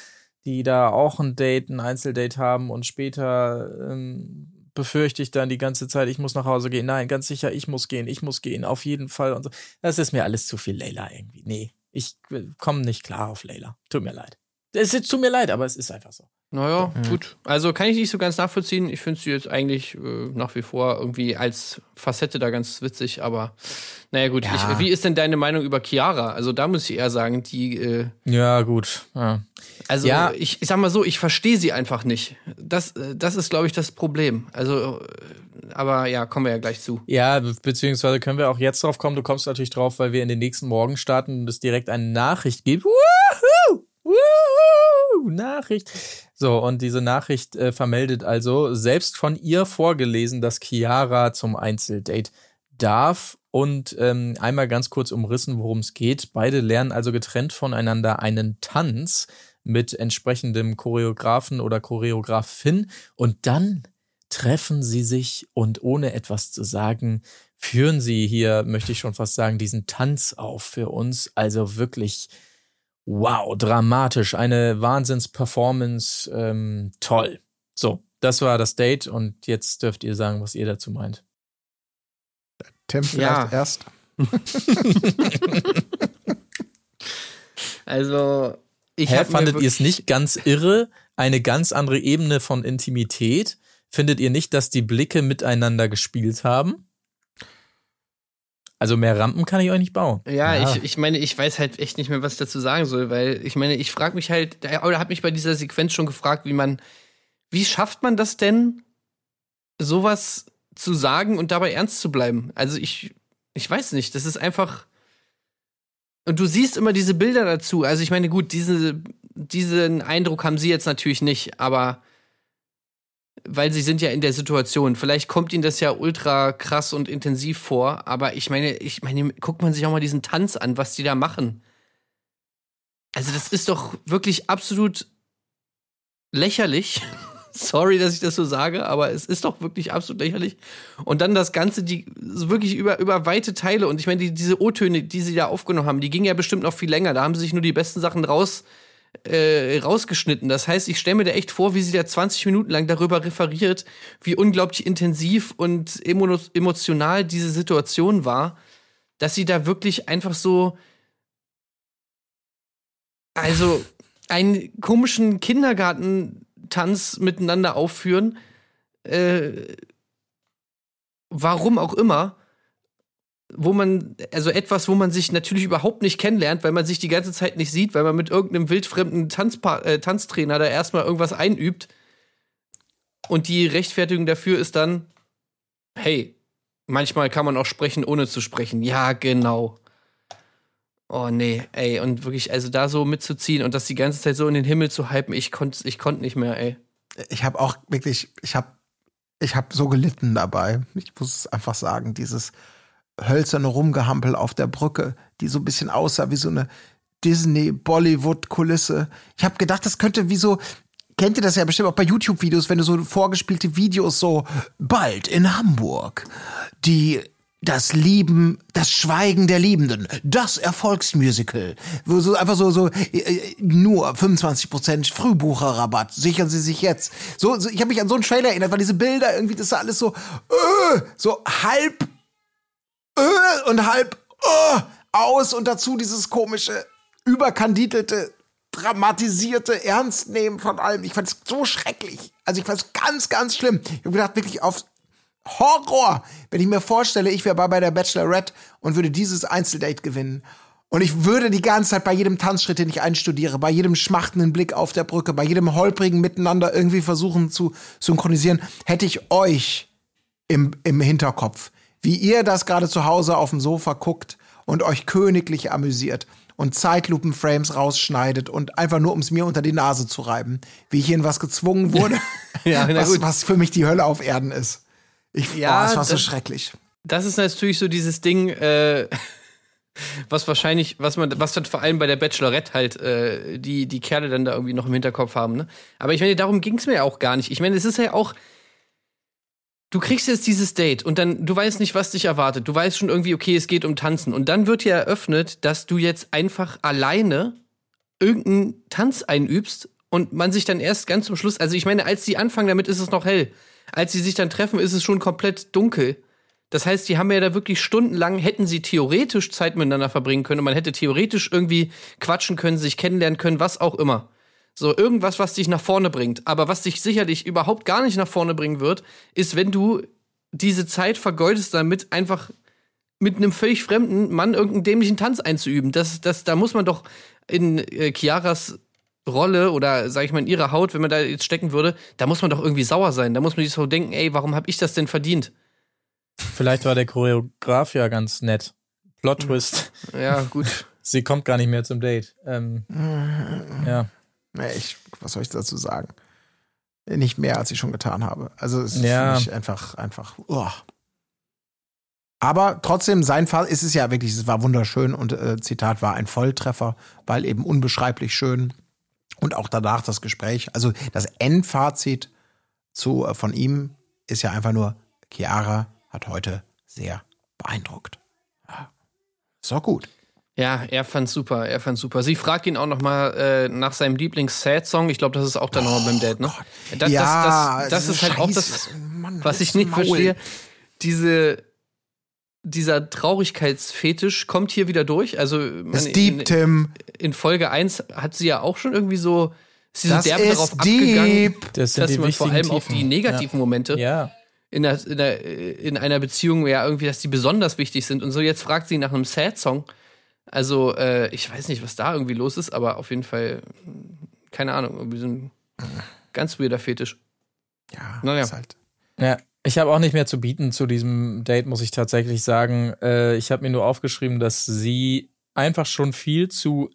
die da auch ein Date, ein Einzeldate haben und später ähm, befürchte ich dann die ganze Zeit, ich muss nach Hause gehen. Nein, ganz sicher, ich muss gehen, ich muss gehen, auf jeden Fall und so. Das ist mir alles zu viel Leila irgendwie. Nee, ich komme nicht klar auf Leila. Tut mir leid. Es tut mir leid, aber es ist einfach so. Naja, gut. Also kann ich nicht so ganz nachvollziehen. Ich finde sie jetzt eigentlich äh, nach wie vor irgendwie als Facette da ganz witzig, aber naja, gut. Ja. Ich, wie ist denn deine Meinung über Chiara? Also da muss ich eher sagen, die, äh, Ja, gut. Ja. also Ja. ich, ich sag mal so, ich verstehe sie einfach nicht. Das, äh, das ist, glaube ich, das Problem. Also, äh, aber ja, kommen wir ja gleich zu. Ja, be- beziehungsweise können wir auch jetzt drauf kommen. Du kommst natürlich drauf, weil wir in den nächsten Morgen starten und es direkt eine Nachricht gibt. Woohoo! Nachricht. So, und diese Nachricht äh, vermeldet also selbst von ihr vorgelesen, dass Chiara zum Einzeldate darf. Und ähm, einmal ganz kurz umrissen, worum es geht. Beide lernen also getrennt voneinander einen Tanz mit entsprechendem Choreografen oder Choreografin. Und dann treffen sie sich und ohne etwas zu sagen, führen sie hier, möchte ich schon fast sagen, diesen Tanz auf für uns. Also wirklich, wow, dramatisch, eine Wahnsinns-Performance, ähm, toll. So, das war das Date und jetzt dürft ihr sagen, was ihr dazu meint. Tim vielleicht Ja. erst. Also, ich Hä, fandet ihr es nicht ganz irre? Eine ganz andere Ebene von Intimität? Findet ihr nicht, dass die Blicke miteinander gespielt haben? Also mehr Rampen kann ich euch nicht bauen. Ja, Ja. Ich, ich meine, ich weiß halt echt nicht mehr, was ich dazu sagen soll, weil ich meine, ich frage mich halt, oder habe mich bei dieser Sequenz schon gefragt, wie man, wie schafft man das denn, sowas zu sagen und dabei ernst zu bleiben? Also ich, ich weiß nicht, das ist einfach. Und du siehst immer diese Bilder dazu. Also ich meine, gut, diese, diesen Eindruck haben sie jetzt natürlich nicht, aber weil sie sind ja in der Situation. Vielleicht kommt ihnen das ja ultra krass und intensiv vor, aber ich meine, ich meine, guckt man sich auch mal diesen Tanz an, was die da machen. Also das ist doch wirklich absolut lächerlich. [LAUGHS] Sorry, dass ich das so sage, aber es ist doch wirklich absolut lächerlich. Und dann das Ganze, die wirklich über, über weite Teile. Und ich meine, die, diese O-Töne, die sie da aufgenommen haben, die gingen ja bestimmt noch viel länger. Da haben sie sich nur die besten Sachen raus, äh, rausgeschnitten. Das heißt, ich stelle mir da echt vor, wie sie da 20 Minuten lang darüber referiert, wie unglaublich intensiv und emo emotional diese Situation war, dass sie da wirklich einfach so, also einen komischen Kindergartentanz miteinander aufführen. Äh, warum auch immer, wo man, also etwas, wo man sich natürlich überhaupt nicht kennenlernt, weil man sich die ganze Zeit nicht sieht, weil man mit irgendeinem wildfremden Tanzpa äh, Tanztrainer da erstmal irgendwas einübt. Und die Rechtfertigung dafür ist dann, hey, manchmal kann man auch sprechen, ohne zu sprechen. Ja, genau. Oh nee, ey, und wirklich, also da so mitzuziehen und das die ganze Zeit so in den Himmel zu hypen, ich konnte ich konnt nicht mehr, ey. Ich habe auch wirklich, ich habe ich hab so gelitten dabei. Ich muss es einfach sagen, dieses hölzerne Rumgehampel auf der Brücke, die so ein bisschen aussah wie so eine Disney-Bollywood-Kulisse. Ich habe gedacht, das könnte wie so, kennt ihr das ja bestimmt auch bei YouTube-Videos, wenn du so vorgespielte Videos so bald in Hamburg, die das Lieben, das Schweigen der Liebenden, das Erfolgsmusical, wo so einfach so so äh, nur 25% Frühbucherrabatt, sichern Sie sich jetzt. So, so ich habe mich an so einen Trailer erinnert, weil diese Bilder irgendwie, das sah alles so äh, so halb und halb äh, aus und dazu dieses komische überkandidelte dramatisierte Ernstnehmen von allem. Ich fand es so schrecklich. Also ich fand es ganz, ganz schlimm. Ich habe gedacht, wirklich auf Horror, wenn ich mir vorstelle, ich wäre bei der Bachelorette und würde dieses Einzeldate gewinnen. Und ich würde die ganze Zeit bei jedem Tanzschritt, den ich einstudiere, bei jedem schmachtenden Blick auf der Brücke, bei jedem holprigen Miteinander irgendwie versuchen zu synchronisieren, hätte ich euch im, im Hinterkopf, wie ihr das gerade zu Hause auf dem Sofa guckt und euch königlich amüsiert und Zeitlupenframes rausschneidet und einfach nur, um es mir unter die Nase zu reiben, wie ich in was gezwungen [LAUGHS] wurde, Ja, was, was für mich die Hölle auf Erden ist. Ich, Ja, oh, es war so das- schrecklich. Das ist natürlich so dieses Ding, äh, [LAUGHS] was wahrscheinlich, was man, was dann vor allem bei der Bachelorette halt äh, die, die Kerle dann da irgendwie noch im Hinterkopf haben, ne? Aber ich meine, darum ging es mir ja auch gar nicht. Ich meine, es ist ja auch. Du kriegst jetzt dieses Date und dann, du weißt nicht, was dich erwartet. Du weißt schon irgendwie, okay, es geht um Tanzen. Und dann wird dir eröffnet, dass du jetzt einfach alleine irgendeinen Tanz einübst und man sich dann erst ganz zum Schluss, also ich meine, als die anfangen damit, ist es noch hell. Als sie sich dann treffen, ist es schon komplett dunkel. Das heißt, die haben ja da wirklich stundenlang, hätten sie theoretisch Zeit miteinander verbringen können und man hätte theoretisch irgendwie quatschen können, sich kennenlernen können, was auch immer. So irgendwas, was dich nach vorne bringt. Aber was dich sicherlich überhaupt gar nicht nach vorne bringen wird, ist, wenn du diese Zeit vergeudest damit, einfach mit einem völlig fremden Mann irgendeinen dämlichen Tanz einzuüben. Das, das, da muss man doch in äh, Chiaras Rolle oder sag ich mal in ihrer Haut, wenn man da jetzt stecken würde, da muss man doch irgendwie sauer sein. Da muss man sich so denken, ey, warum habe ich das denn verdient? Vielleicht war der Choreograf ja ganz nett. Plot Twist. Ja, gut. [LAUGHS] Sie kommt gar nicht mehr zum Date. Ähm, [LAUGHS] ja. Ich, was soll ich dazu sagen? Nicht mehr, als ich schon getan habe. Also es ist Ja. für mich einfach, einfach. uah. Aber trotzdem, sein Fall ist es ja wirklich, es war wunderschön und äh, Zitat war ein Volltreffer, weil eben unbeschreiblich schön. Und auch danach das Gespräch. Also das Endfazit zu, äh, von ihm ist ja einfach nur, Chiara hat heute sehr beeindruckt. Ja. Ist doch gut. Ja, er fand's super, er fand's super. Sie fragt ihn auch noch mal äh, nach seinem Lieblings-Sad-Song. Ich glaube, das ist auch dann noch mal beim Date, ne? Das, ja, das, das, das ist halt auch das, Scheiße. Mann, was ich nicht Maul. verstehe. Diese, dieser Traurigkeitsfetisch kommt hier wieder durch. Also Das man- Deep, in, Tim. in Folge 1 hat sie ja auch schon irgendwie so, sie Das derbe ist darauf abgegangen, deep. Das sind dass die man vor allem auf die Tiefen. negativen Momente Ja. in, der, in, der, in einer Beziehung ja irgendwie, dass die besonders wichtig sind. Und so jetzt fragt sie nach einem Sad-Song. Also, äh, ich weiß nicht, was da irgendwie los ist, aber auf jeden Fall, hm, keine Ahnung, irgendwie so ein [LAUGHS] ganz weirder Fetisch. Ja, Naja. ist halt. Ja, ich habe auch nicht mehr zu bieten zu diesem Date, muss ich tatsächlich sagen. Äh, ich habe mir nur aufgeschrieben, dass sie einfach schon viel zu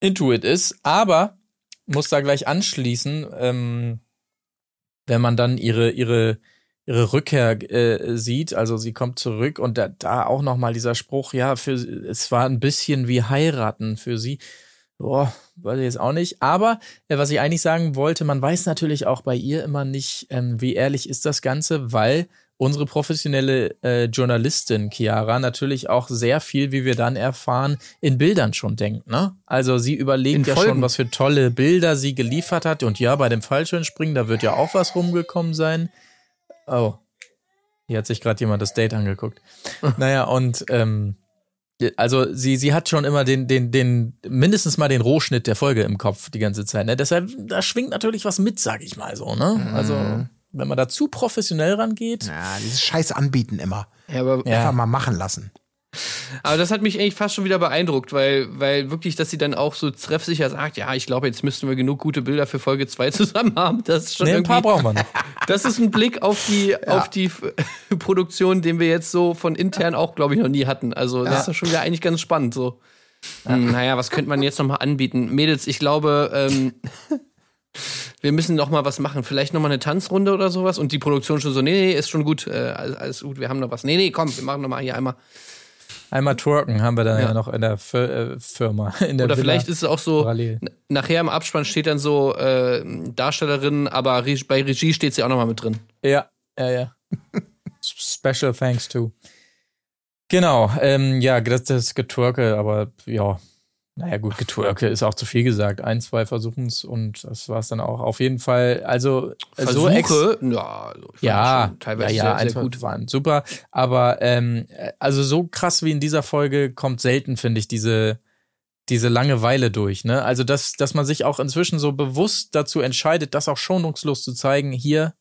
intuit ist, aber muss da gleich anschließen, ähm, wenn man dann ihre ihre ihre Rückkehr äh, sieht, also sie kommt zurück und da, da auch noch mal dieser Spruch, ja, für es war ein bisschen wie heiraten für sie. Boah, weiß ich jetzt auch nicht. Aber äh, was ich eigentlich sagen wollte, man weiß natürlich auch bei ihr immer nicht, ähm, wie ehrlich ist das Ganze, weil unsere professionelle äh, Journalistin Chiara natürlich auch sehr viel, wie wir dann erfahren, in Bildern schon denkt. Ne? Also sie überlegt In ja Folgen. schon, was für tolle Bilder sie geliefert hat. Und ja, bei dem Fallschirmspringen, da wird ja auch was rumgekommen sein. Oh, hier hat sich gerade jemand das Date angeguckt. naja, und ähm, also sie, sie hat schon immer den, den, den, mindestens mal den Rohschnitt der Folge im Kopf die ganze Zeit. Ne? Deshalb, da schwingt natürlich was mit, sag ich mal so. Ne? Also wenn man da zu professionell rangeht. Ja, dieses Scheiß anbieten immer. Ja, aber, Ja. Einfach mal machen lassen. Aber das hat mich eigentlich fast schon wieder beeindruckt, weil, weil wirklich, dass sie dann auch so treffsicher sagt, ja, ich glaube, jetzt müssten wir genug gute Bilder für Folge 2 [LAUGHS] zusammen haben. Das ist schon Nee, ein paar brauchen wir noch. das ist ein Blick auf die, auf die [LAUGHS] Produktion, den wir jetzt so von intern auch, glaube ich, noch nie hatten. Also, das ist doch schon wieder eigentlich ganz spannend, so. Hm, naja, was könnte man jetzt noch mal anbieten? Mädels, ich glaube, ähm, [LAUGHS] wir müssen noch mal was machen. Vielleicht noch mal eine Tanzrunde oder sowas. Und die Produktion schon so, nee, nee, ist schon gut, äh, alles, alles gut, wir haben noch was. Nee, nee, komm, wir machen noch mal hier einmal. Einmal twerken haben wir dann ja, Ja. noch in der Fir äh, Firma. [LAUGHS] In der Oder Villa. vielleicht ist es auch so, parallel. nachher im Abspann steht dann so äh, Darstellerin, aber Re bei Regie steht sie auch noch mal mit drin. Ja, ja, ja. [LAUGHS] Special thanks to. Genau, ähm, ja, das, das Getwerke, aber ja, naja, gut, Getwerke ist auch zu viel gesagt. Ein, zwei versuchen es und das war es dann auch. Auf jeden Fall, also äh, so Versuche, ja, also ja, teilweise ja, ja, sehr, sehr gut. waren super. Aber ähm, also so krass wie in dieser Folge kommt selten, finde ich, diese diese Langeweile durch. Ne? Also dass dass man sich auch inzwischen so bewusst dazu entscheidet, das auch schonungslos zu zeigen. Hier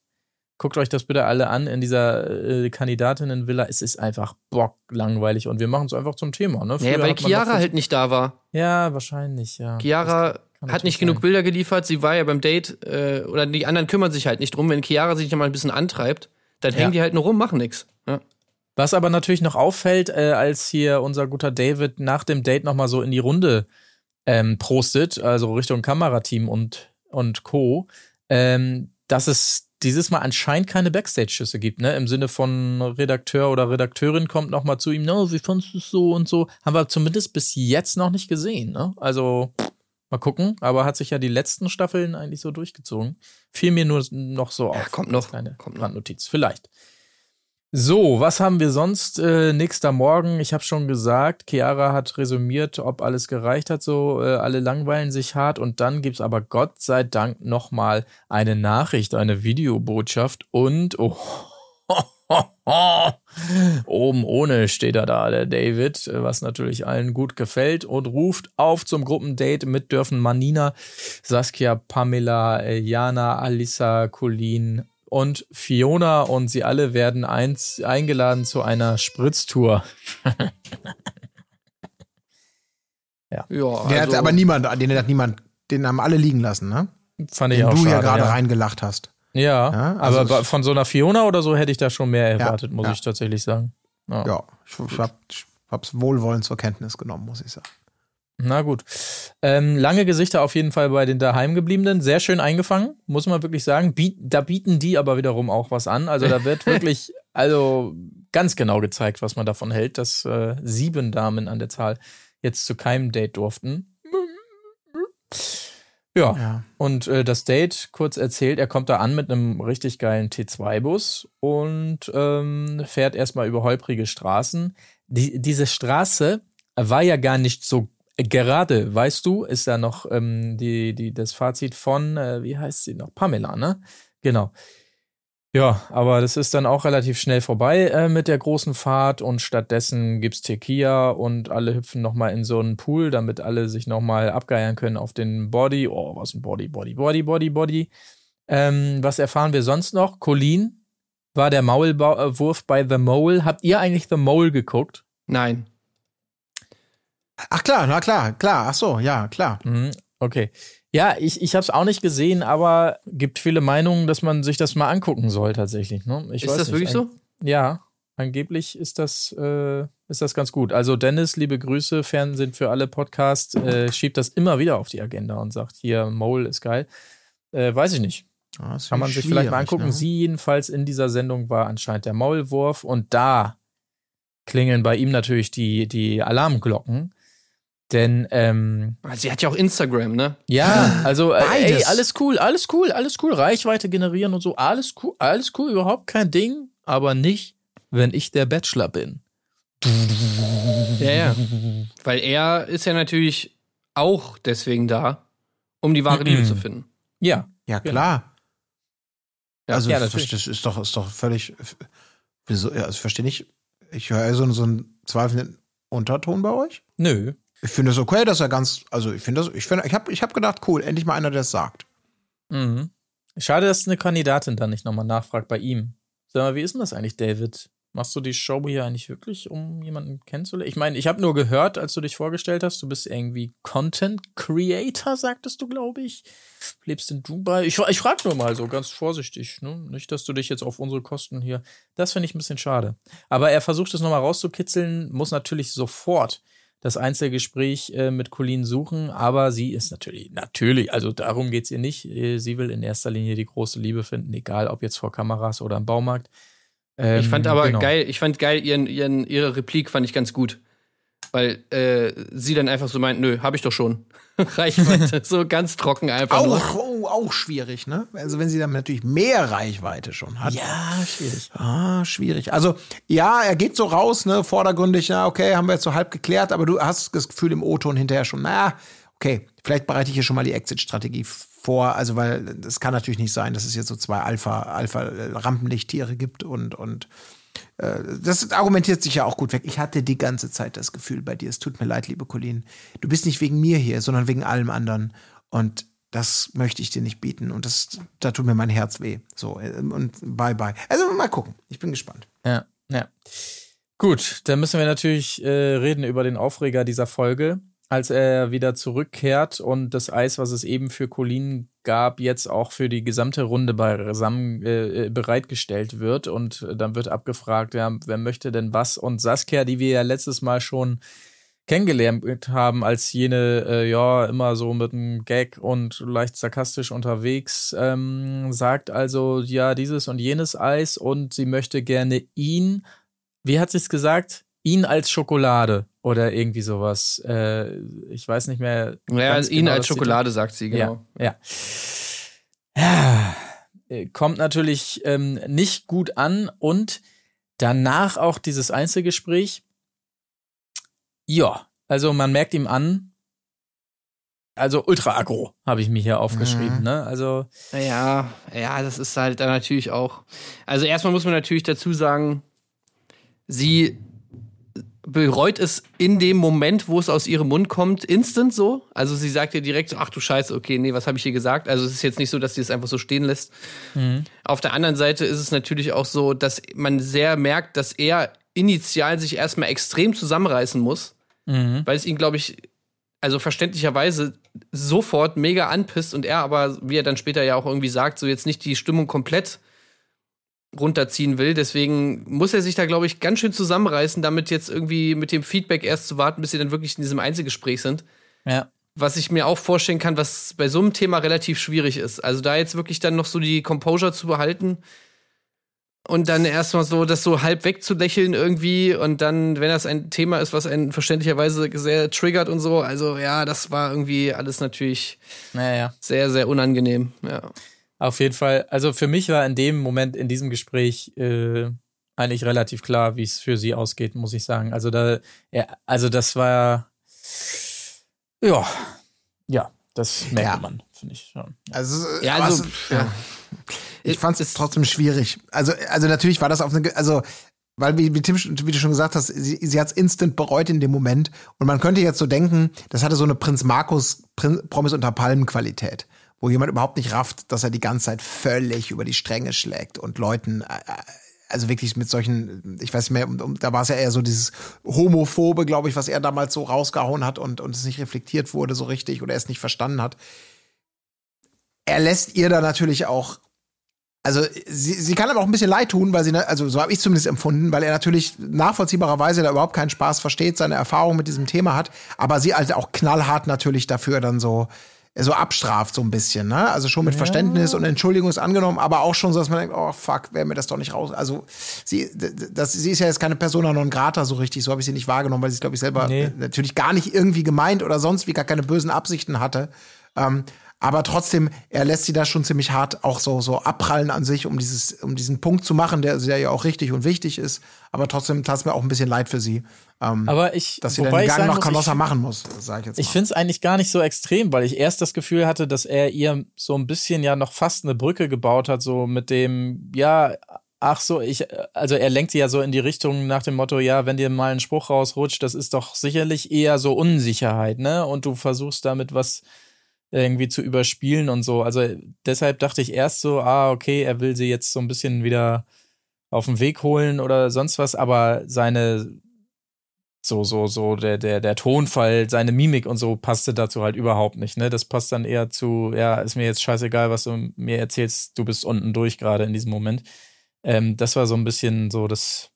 guckt euch das bitte alle an in dieser äh, Kandidatinnenvilla. Es ist einfach bock langweilig und wir machen es einfach zum Thema. Ne? Ja, weil Chiara halt nicht da war. ja wahrscheinlich ja. Chiara hat nicht genug sein. Bilder geliefert, sie war ja beim Date, äh, oder die anderen kümmern sich halt nicht drum. Wenn Chiara sich noch mal ein bisschen antreibt, dann Ja. hängen die halt nur rum, machen nix. Ja. Was aber natürlich noch auffällt, äh, als hier unser guter David nach dem Date nochmal so in die Runde ähm, prostet, also Richtung Kamerateam und, und Co., ähm, dass es dieses Mal anscheinend keine Backstage-Schüsse gibt, ne? Im Sinne von Redakteur oder Redakteurin kommt nochmal zu ihm, no, wie fandest du es so und so? Haben wir zumindest bis jetzt noch nicht gesehen, ne? Also, mal gucken, aber hat sich ja die letzten Staffeln eigentlich so durchgezogen. Fiel mir nur noch so auf. kommt noch, Kleine kommt noch. Randnotiz, vielleicht. So, was haben wir sonst? Äh, nächster Morgen, ich habe schon gesagt, Chiara hat resümiert, ob alles gereicht hat, so äh, alle langweilen sich hart und dann gibt's aber Gott sei Dank nochmal eine Nachricht, eine Videobotschaft und oh, [LAUGHS] oben ohne steht er da, der David, was natürlich allen gut gefällt und ruft auf zum Gruppendate mit dürfen Manina, Saskia, Pamela, äh, Jana, Alissa, Colleen und Fiona und sie alle werden eins, eingeladen zu einer Spritztour. [LAUGHS] Ja, Der hat also- aber niemand, den hat niemand, den haben alle liegen lassen, ne? Fand ich Den auch du schade. ja gerade ja. reingelacht hast. Ja, Ja, also aber von so einer Fiona oder so hätte ich da schon mehr erwartet, muss ja. ich tatsächlich sagen. Ja. Ja, ich, ich, hab, ich hab's wohlwollend zur Kenntnis genommen, muss ich sagen. Na gut. Ähm, lange Gesichter auf jeden Fall bei den daheimgebliebenen. Sehr schön eingefangen, muss man wirklich sagen. Biet, da bieten die aber wiederum auch was an. Also da wird [LAUGHS] wirklich, also ganz genau gezeigt, was man davon hält, dass äh, sieben Damen an der Zahl jetzt zu keinem Date durften. Ja, Ja. und äh, das Date, kurz erzählt, er kommt da an mit einem richtig geilen T2-Bus und ähm, fährt erstmal über holprige Straßen. Die, diese Straße war ja gar nicht so gerade, weißt du, ist ja noch ähm, die, die, das Fazit von, äh, wie heißt sie noch? Pamela, ne? Genau. Ja, aber das ist dann auch relativ schnell vorbei äh, mit der großen Fahrt und stattdessen gibt's Tequila und alle hüpfen nochmal in so einen Pool, damit alle sich nochmal abgeiern können auf den Body. Oh, was ein Body, Body, Body, Body, Body. Ähm, was erfahren wir sonst noch? Colleen war der Maulwurf bei The Mole. Habt ihr eigentlich The Mole geguckt? Nein. Ach klar, na klar, klar. Ach so, ja, klar. Mhm, okay. Ja, ich, ich habe es auch nicht gesehen, aber gibt viele Meinungen, dass man sich das mal angucken soll tatsächlich. Ne? Ich ist weiß das nicht. wirklich so? Ja, angeblich ist das, äh, ist das ganz gut. Also Dennis, liebe Grüße, Fernsehen für alle Podcast, äh, schiebt das immer wieder auf die Agenda und sagt, hier, Mole ist geil. Äh, weiß ich nicht. Ja, ist Kann man sich vielleicht mal angucken. ne? Sie jedenfalls in dieser Sendung war anscheinend der Maulwurf und da klingeln bei ihm natürlich die, die Alarmglocken. Denn ähm, Sie hat ja auch Instagram, ne? ja, also äh, ey, alles cool, alles cool, alles cool, Reichweite generieren und so, alles cool, alles cool, überhaupt kein Ding, aber nicht, wenn ich der Bachelor bin. Ja, ja. Weil er ist ja natürlich auch deswegen da, um die wahre Liebe zu finden. Ja, Ja, klar. Ja, also, ja, das ist doch, ist doch völlig. Wieso, ja, also ich verstehe nicht. Ich höre so, so einen zweifelnden Unterton bei euch. nö. Ich finde es okay, dass er ganz. Also, ich finde das. Ich, finde, ich habe ich hab gedacht, cool, endlich mal einer, der es sagt. Mhm. Schade, dass eine Kandidatin dann nicht nochmal nachfragt bei ihm. Sag mal, wie ist denn das eigentlich, David? Machst du die Show hier eigentlich wirklich, um jemanden kennenzulernen? Ich meine, ich habe nur gehört, als du dich vorgestellt hast, du bist irgendwie Content Creator, sagtest du, glaube ich. Lebst in Dubai. Ich, ich frage nur mal so ganz vorsichtig. Ne? Nicht, dass du dich jetzt auf unsere Kosten hier. Das finde ich ein bisschen schade. Aber er versucht es nochmal rauszukitzeln, muss natürlich sofort das Einzelgespräch äh, mit Colleen suchen, aber sie ist natürlich, natürlich, also darum geht's ihr nicht. Äh, sie will in erster Linie die große Liebe finden, egal ob jetzt vor Kameras oder im Baumarkt. Ähm, ich fand aber genau. geil, ich fand geil, ihren, ihren, ihre Replik fand ich ganz gut. Weil äh, sie dann einfach so meint, nö, hab ich doch schon. [LAUGHS] Reichweite, so ganz trocken einfach. Auch, oh, auch schwierig, ne? Also wenn sie dann natürlich mehr Reichweite schon hat. Ja, schwierig. Ah, schwierig. Also ja, er geht so raus, ne, vordergründig, ja, okay, haben wir jetzt so halb geklärt, aber du hast das Gefühl im O-Ton hinterher schon, na, okay, vielleicht bereite ich hier schon mal die Exit-Strategie vor, also weil es kann natürlich nicht sein, dass es jetzt so zwei Alpha, Alpha Rampenlichttiere gibt und und äh, das argumentiert sich ja auch gut weg. Ich hatte die ganze Zeit das Gefühl bei dir, es tut mir leid, liebe Colleen. Du bist nicht wegen mir hier, sondern wegen allem anderen. Und das möchte ich dir nicht bieten. Und das, da tut mir mein Herz weh. So, äh, und bye bye. Also mal gucken. Ich bin gespannt. Ja, ja. Gut, dann müssen wir natürlich äh, reden über den Aufreger dieser Folge als er wieder zurückkehrt und das Eis, was es eben für Colin gab, jetzt auch für die gesamte Runde beisammen äh, bereitgestellt wird. Und dann wird abgefragt, ja, wer möchte denn was? Und Saskia, die wir ja letztes Mal schon kennengelernt haben, als jene, äh, ja, immer so mit einem Gag und leicht sarkastisch unterwegs, ähm, sagt also, ja, dieses und jenes Eis und sie möchte gerne ihn, wie hat sie es gesagt? Ihn als Schokolade oder irgendwie sowas. Äh, ich weiß nicht mehr. Ja, also ihn genau, als Schokolade sagt sie, genau. Ja. ja. ja. Kommt natürlich ähm, nicht gut an und danach auch dieses Einzelgespräch. Ja, also man merkt ihm an, also ultra aggro, habe ich mir hier aufgeschrieben, mhm. ne? Also. Ja, ja, das ist halt dann natürlich auch. Also erstmal muss man natürlich dazu sagen, sie bereut es in dem Moment, wo es aus ihrem Mund kommt, instant so. Also sie sagt ja direkt so, ach du Scheiße, okay, nee, was habe ich hier gesagt? Also es ist jetzt nicht so, dass sie es einfach so stehen lässt. Mhm. Auf der anderen Seite ist es natürlich auch so, dass man sehr merkt, dass er initial sich erstmal extrem zusammenreißen muss, mhm. weil es ihn, glaube ich, also verständlicherweise sofort mega anpisst und er aber, wie er dann später ja auch irgendwie sagt, so jetzt nicht die Stimmung komplett runterziehen will. Deswegen muss er sich da, glaube ich, ganz schön zusammenreißen, damit jetzt irgendwie mit dem Feedback erst zu warten, bis sie dann wirklich in diesem Einzelgespräch sind. Ja. Was ich mir auch vorstellen kann, was bei so einem Thema relativ schwierig ist. Also da jetzt wirklich dann noch so die Composure zu behalten und dann erstmal so das so halb wegzulächeln irgendwie und dann, wenn das ein Thema ist, was einen verständlicherweise sehr triggert und so, also ja, das war irgendwie alles natürlich naja. sehr, sehr unangenehm, ja. Auf jeden Fall. Also für mich war in dem Moment, in diesem Gespräch, äh, eigentlich relativ klar, wie es für sie ausgeht, muss ich sagen. Also da, ja, also das war, ja, ja, das merkt ja. man, finde ich schon. Also, ja, also, ja. Ich fand es trotzdem schwierig. Also, also natürlich war das auf eine, also weil wie, wie, Tim, wie du schon gesagt hast, sie, sie hat es instant bereut in dem Moment. Und man könnte jetzt so denken, das hatte so eine Prinz Markus Prinz, Promis unter Palmen Qualität wo jemand überhaupt nicht rafft, dass er die ganze Zeit völlig über die Stränge schlägt und Leuten, äh, äh, also wirklich mit solchen, ich weiß nicht mehr, da war es ja eher so dieses Homophobe, glaube ich, was er damals so rausgehauen hat und, und es nicht reflektiert wurde so richtig oder er es nicht verstanden hat. Er lässt ihr da natürlich auch also sie, sie kann aber auch ein bisschen leid tun, weil sie, also so habe ich zumindest empfunden, weil er natürlich nachvollziehbarerweise da überhaupt keinen Spaß versteht, seine Erfahrung mit diesem Thema hat, aber sie halt auch knallhart natürlich dafür dann so so abstraft so ein bisschen, ne? Also schon mit ja. Verständnis und Entschuldigung ist angenommen, aber auch schon so, dass man denkt, oh fuck, wäre mir das doch nicht raus. Also sie, das, sie ist ja jetzt keine Persona non grata so richtig, so habe ich sie nicht wahrgenommen, weil sie es, glaube ich, selber nee. natürlich gar nicht irgendwie gemeint oder sonst wie gar keine bösen Absichten hatte. Ähm, aber trotzdem, er lässt sie da schon ziemlich hart auch so, so abprallen an sich, um dieses, um diesen Punkt zu machen, der, der ja auch richtig und wichtig ist. Aber trotzdem tat es mir auch ein bisschen leid für sie. Ähm, aber ich, dass sie den Gang nach Canossa machen muss, sage ich jetzt mal. Ich finde es eigentlich gar nicht so extrem, weil ich erst das Gefühl hatte, dass er ihr so ein bisschen ja noch fast eine Brücke gebaut hat, so mit dem, ja, ach so, ich, also er lenkt sie ja so in die Richtung nach dem Motto, ja, wenn dir mal ein Spruch rausrutscht, das ist doch sicherlich eher so Unsicherheit, ne? Und du versuchst damit was irgendwie zu überspielen und so. Also deshalb dachte ich erst so, ah, okay, er will sie jetzt so ein bisschen wieder auf den Weg holen oder sonst was, aber seine so, so, so, der, der, der Tonfall, seine Mimik und so passte dazu halt überhaupt nicht, ne? Das passt dann eher zu, ja, ist mir jetzt scheißegal, was du mir erzählst, du bist unten durch gerade in diesem Moment. Ähm, das war so ein bisschen so das,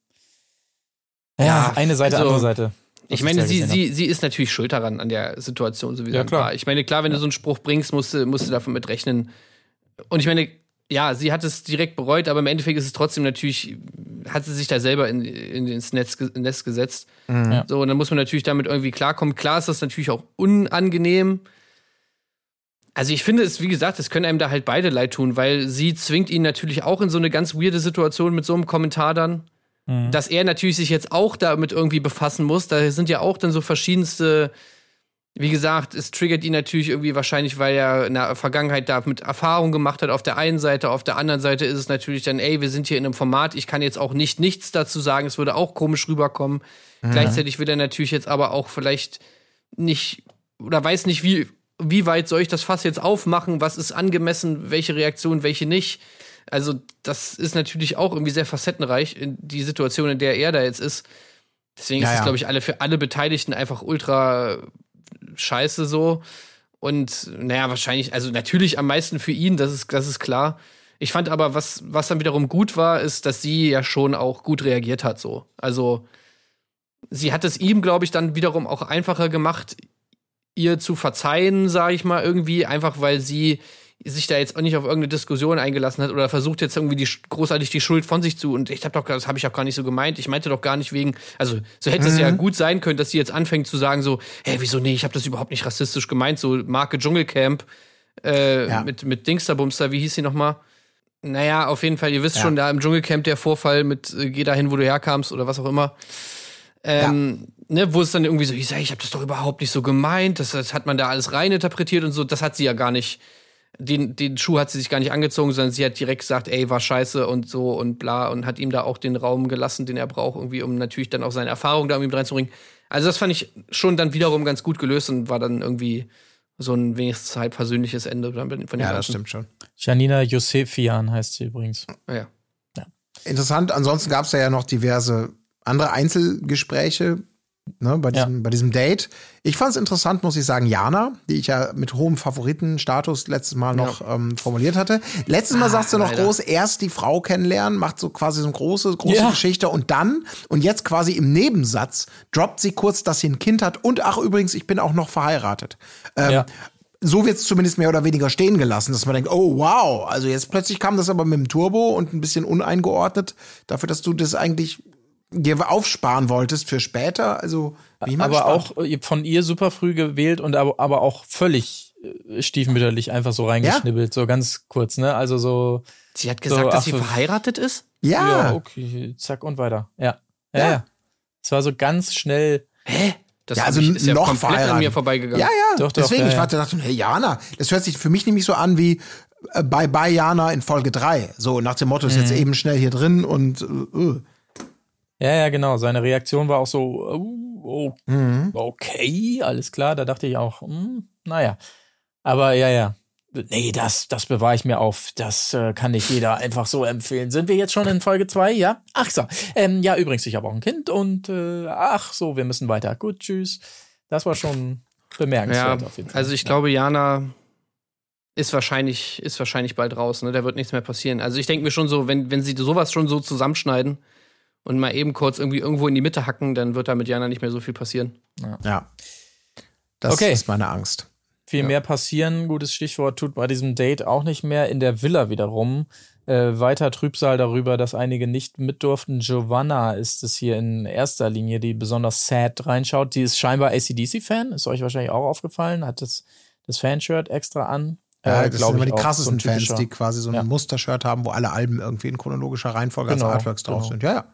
ja, Ja, eine Seite, also, andere Seite. Ich meine, sie, sie, sie ist natürlich schuld daran, an der Situation, so wie Ja, klar. war. Ich meine, klar, wenn du so einen Spruch bringst, musst du, musst du davon mit rechnen. Und ich meine, ja, sie hat es direkt bereut, aber im Endeffekt ist es trotzdem natürlich, hat sie sich da selber in, in ins Netz, Nest gesetzt. Ja. So, und dann muss man natürlich damit irgendwie klarkommen. Klar ist das natürlich auch unangenehm. Also ich finde es, wie gesagt, es können einem da halt beide leid tun, weil sie zwingt ihn natürlich auch in so eine ganz weirde Situation mit so einem Kommentar dann Mhm. dass er natürlich sich jetzt auch damit irgendwie befassen muss. Da sind ja auch dann so verschiedenste, wie gesagt, es triggert ihn natürlich irgendwie wahrscheinlich, weil er in der Vergangenheit damit Erfahrung gemacht hat auf der einen Seite, auf der anderen Seite ist es natürlich dann, ey, wir sind hier in einem Format, ich kann jetzt auch nicht nichts dazu sagen, es würde auch komisch rüberkommen. Gleichzeitig will er natürlich jetzt aber auch vielleicht nicht oder weiß nicht, wie, wie weit soll ich das Fass jetzt aufmachen, was ist angemessen, welche Reaktion, welche nicht. Also, das ist natürlich auch irgendwie sehr facettenreich in die Situation, in der er da jetzt ist. Deswegen Ja, ist es, ja. glaube ich, alle für alle Beteiligten einfach ultra scheiße so. Und naja, wahrscheinlich, also natürlich am meisten für ihn, das ist, das ist klar. Ich fand aber, was, was dann wiederum gut war, ist, dass sie ja schon auch gut reagiert hat, so. Also, sie hat es ihm, glaube ich, dann wiederum auch einfacher gemacht, ihr zu verzeihen, sage ich mal, irgendwie, einfach weil sie sich da jetzt auch nicht auf irgendeine Diskussion eingelassen hat oder versucht jetzt irgendwie die, großartig die Schuld von sich zu und ich habe doch das habe ich auch gar nicht so gemeint. Ich meinte doch gar nicht wegen, also so hätte es ja gut sein können, dass sie jetzt anfängt zu sagen so, hey, wieso nee, ich habe das überhaupt nicht rassistisch gemeint, so Marke Dschungelcamp äh, Ja. mit mit Dingsterbumster, wie hieß sie noch mal? Naja, auf jeden Fall, ihr wisst Ja. schon, da im Dschungelcamp der Vorfall mit äh, geh dahin, wo du herkamst oder was auch immer. Ähm, ne, wo es dann irgendwie so, ich sag, ich habe das doch überhaupt nicht so gemeint, das, das hat man da alles reininterpretiert und so, das hat sie ja gar nicht, den, den Schuh hat sie sich gar nicht angezogen, sondern sie hat direkt gesagt, ey, war scheiße und so und bla und hat ihm da auch den Raum gelassen, den er braucht, irgendwie, um natürlich dann auch seine Erfahrung da irgendwie reinzubringen. Also das fand ich schon dann wiederum ganz gut gelöst und war dann irgendwie so ein wenigstens halb versöhnliches Ende von dem Ja, das Ganzen. stimmt schon. Janina Josefian heißt sie übrigens. Ja. Interessant, ansonsten gab es ja noch diverse andere Einzelgespräche ne, bei, Ja. diesem, bei diesem Date. Ich fand es interessant, muss ich sagen, Jana, die ich ja mit hohem Favoritenstatus letztes Mal noch ähm, formuliert hatte. Letztes Mal Ah, sagt sie noch leider. groß, erst die Frau kennenlernen, macht so quasi so eine große, große Ja. Geschichte und dann, und jetzt quasi im Nebensatz, droppt sie kurz, dass sie ein Kind hat und ach übrigens, ich bin auch noch verheiratet. Ähm, Ja. so wird es zumindest mehr oder weniger stehen gelassen, dass man denkt, oh wow, also jetzt plötzlich kam das aber mit dem Turbo und ein bisschen uneingeordnet, dafür, dass du das eigentlich dir aufsparen wolltest für später. Also bin ich mal aber gespannt. auch äh, von ihr super früh gewählt und aber, aber auch völlig äh, stiefmütterlich einfach so reingeschnibbelt, so ganz kurz, ne? Also so, Sie hat gesagt, So, dass ach sie so. verheiratet ist? ja, ja, okay, zack und weiter. Ja. Ja, Ja. ja. Es war so ganz schnell. Hä? Das Ja, also ich, ist ja noch komplett an verheiratet. mir vorbeigegangen. ja, ja. Doch, doch, Deswegen, ja, ich ja. warte, dachte, hey Jana, das hört sich für mich nämlich so an wie äh, bei Bye Jana in Folge 3. So nach dem Motto, ist Mhm. jetzt eben schnell hier drin und äh, äh. Ja, ja, genau. Seine Reaktion war auch so, uh, oh, Mhm. okay, alles klar. Da dachte ich auch, hm, naja. Aber ja, ja. Nee, das, das bewahre ich mir auf. Das äh, kann nicht jeder einfach so empfehlen. Sind wir jetzt schon in Folge zwei? Ja? Ach so. Ähm, ja, übrigens, ich habe auch ein Kind und äh, ach so, wir müssen weiter. Gut, tschüss. Das war schon Ja, bemerkenswert auf jeden Fall. also ich glaube, Jana ist wahrscheinlich, ist wahrscheinlich bald raus, ne? Da wird nichts mehr passieren. Also ich denke mir schon so, wenn, wenn sie sowas schon so zusammenschneiden und mal eben kurz irgendwie irgendwo in die Mitte hacken, dann wird da mit Jana nicht mehr so viel passieren. ja. Das Okay. ist meine Angst. viel mehr passieren, gutes Stichwort, tut bei diesem Date auch nicht mehr. In der Villa wiederum äh, weiter Trübsal darüber, dass einige nicht mit durften. Giovanna ist es hier in erster Linie, die besonders sad reinschaut. Die ist scheinbar ACDC-Fan, ist euch wahrscheinlich auch aufgefallen, hat das, das Fanshirt extra an. Ja, Äh, das sind immer ich die krassesten so Fans, die quasi so ein Ja. Mustershirt haben, wo alle Alben irgendwie in chronologischer Reihenfolge Genau, als Artworks drauf genau. sind. Ja, ja.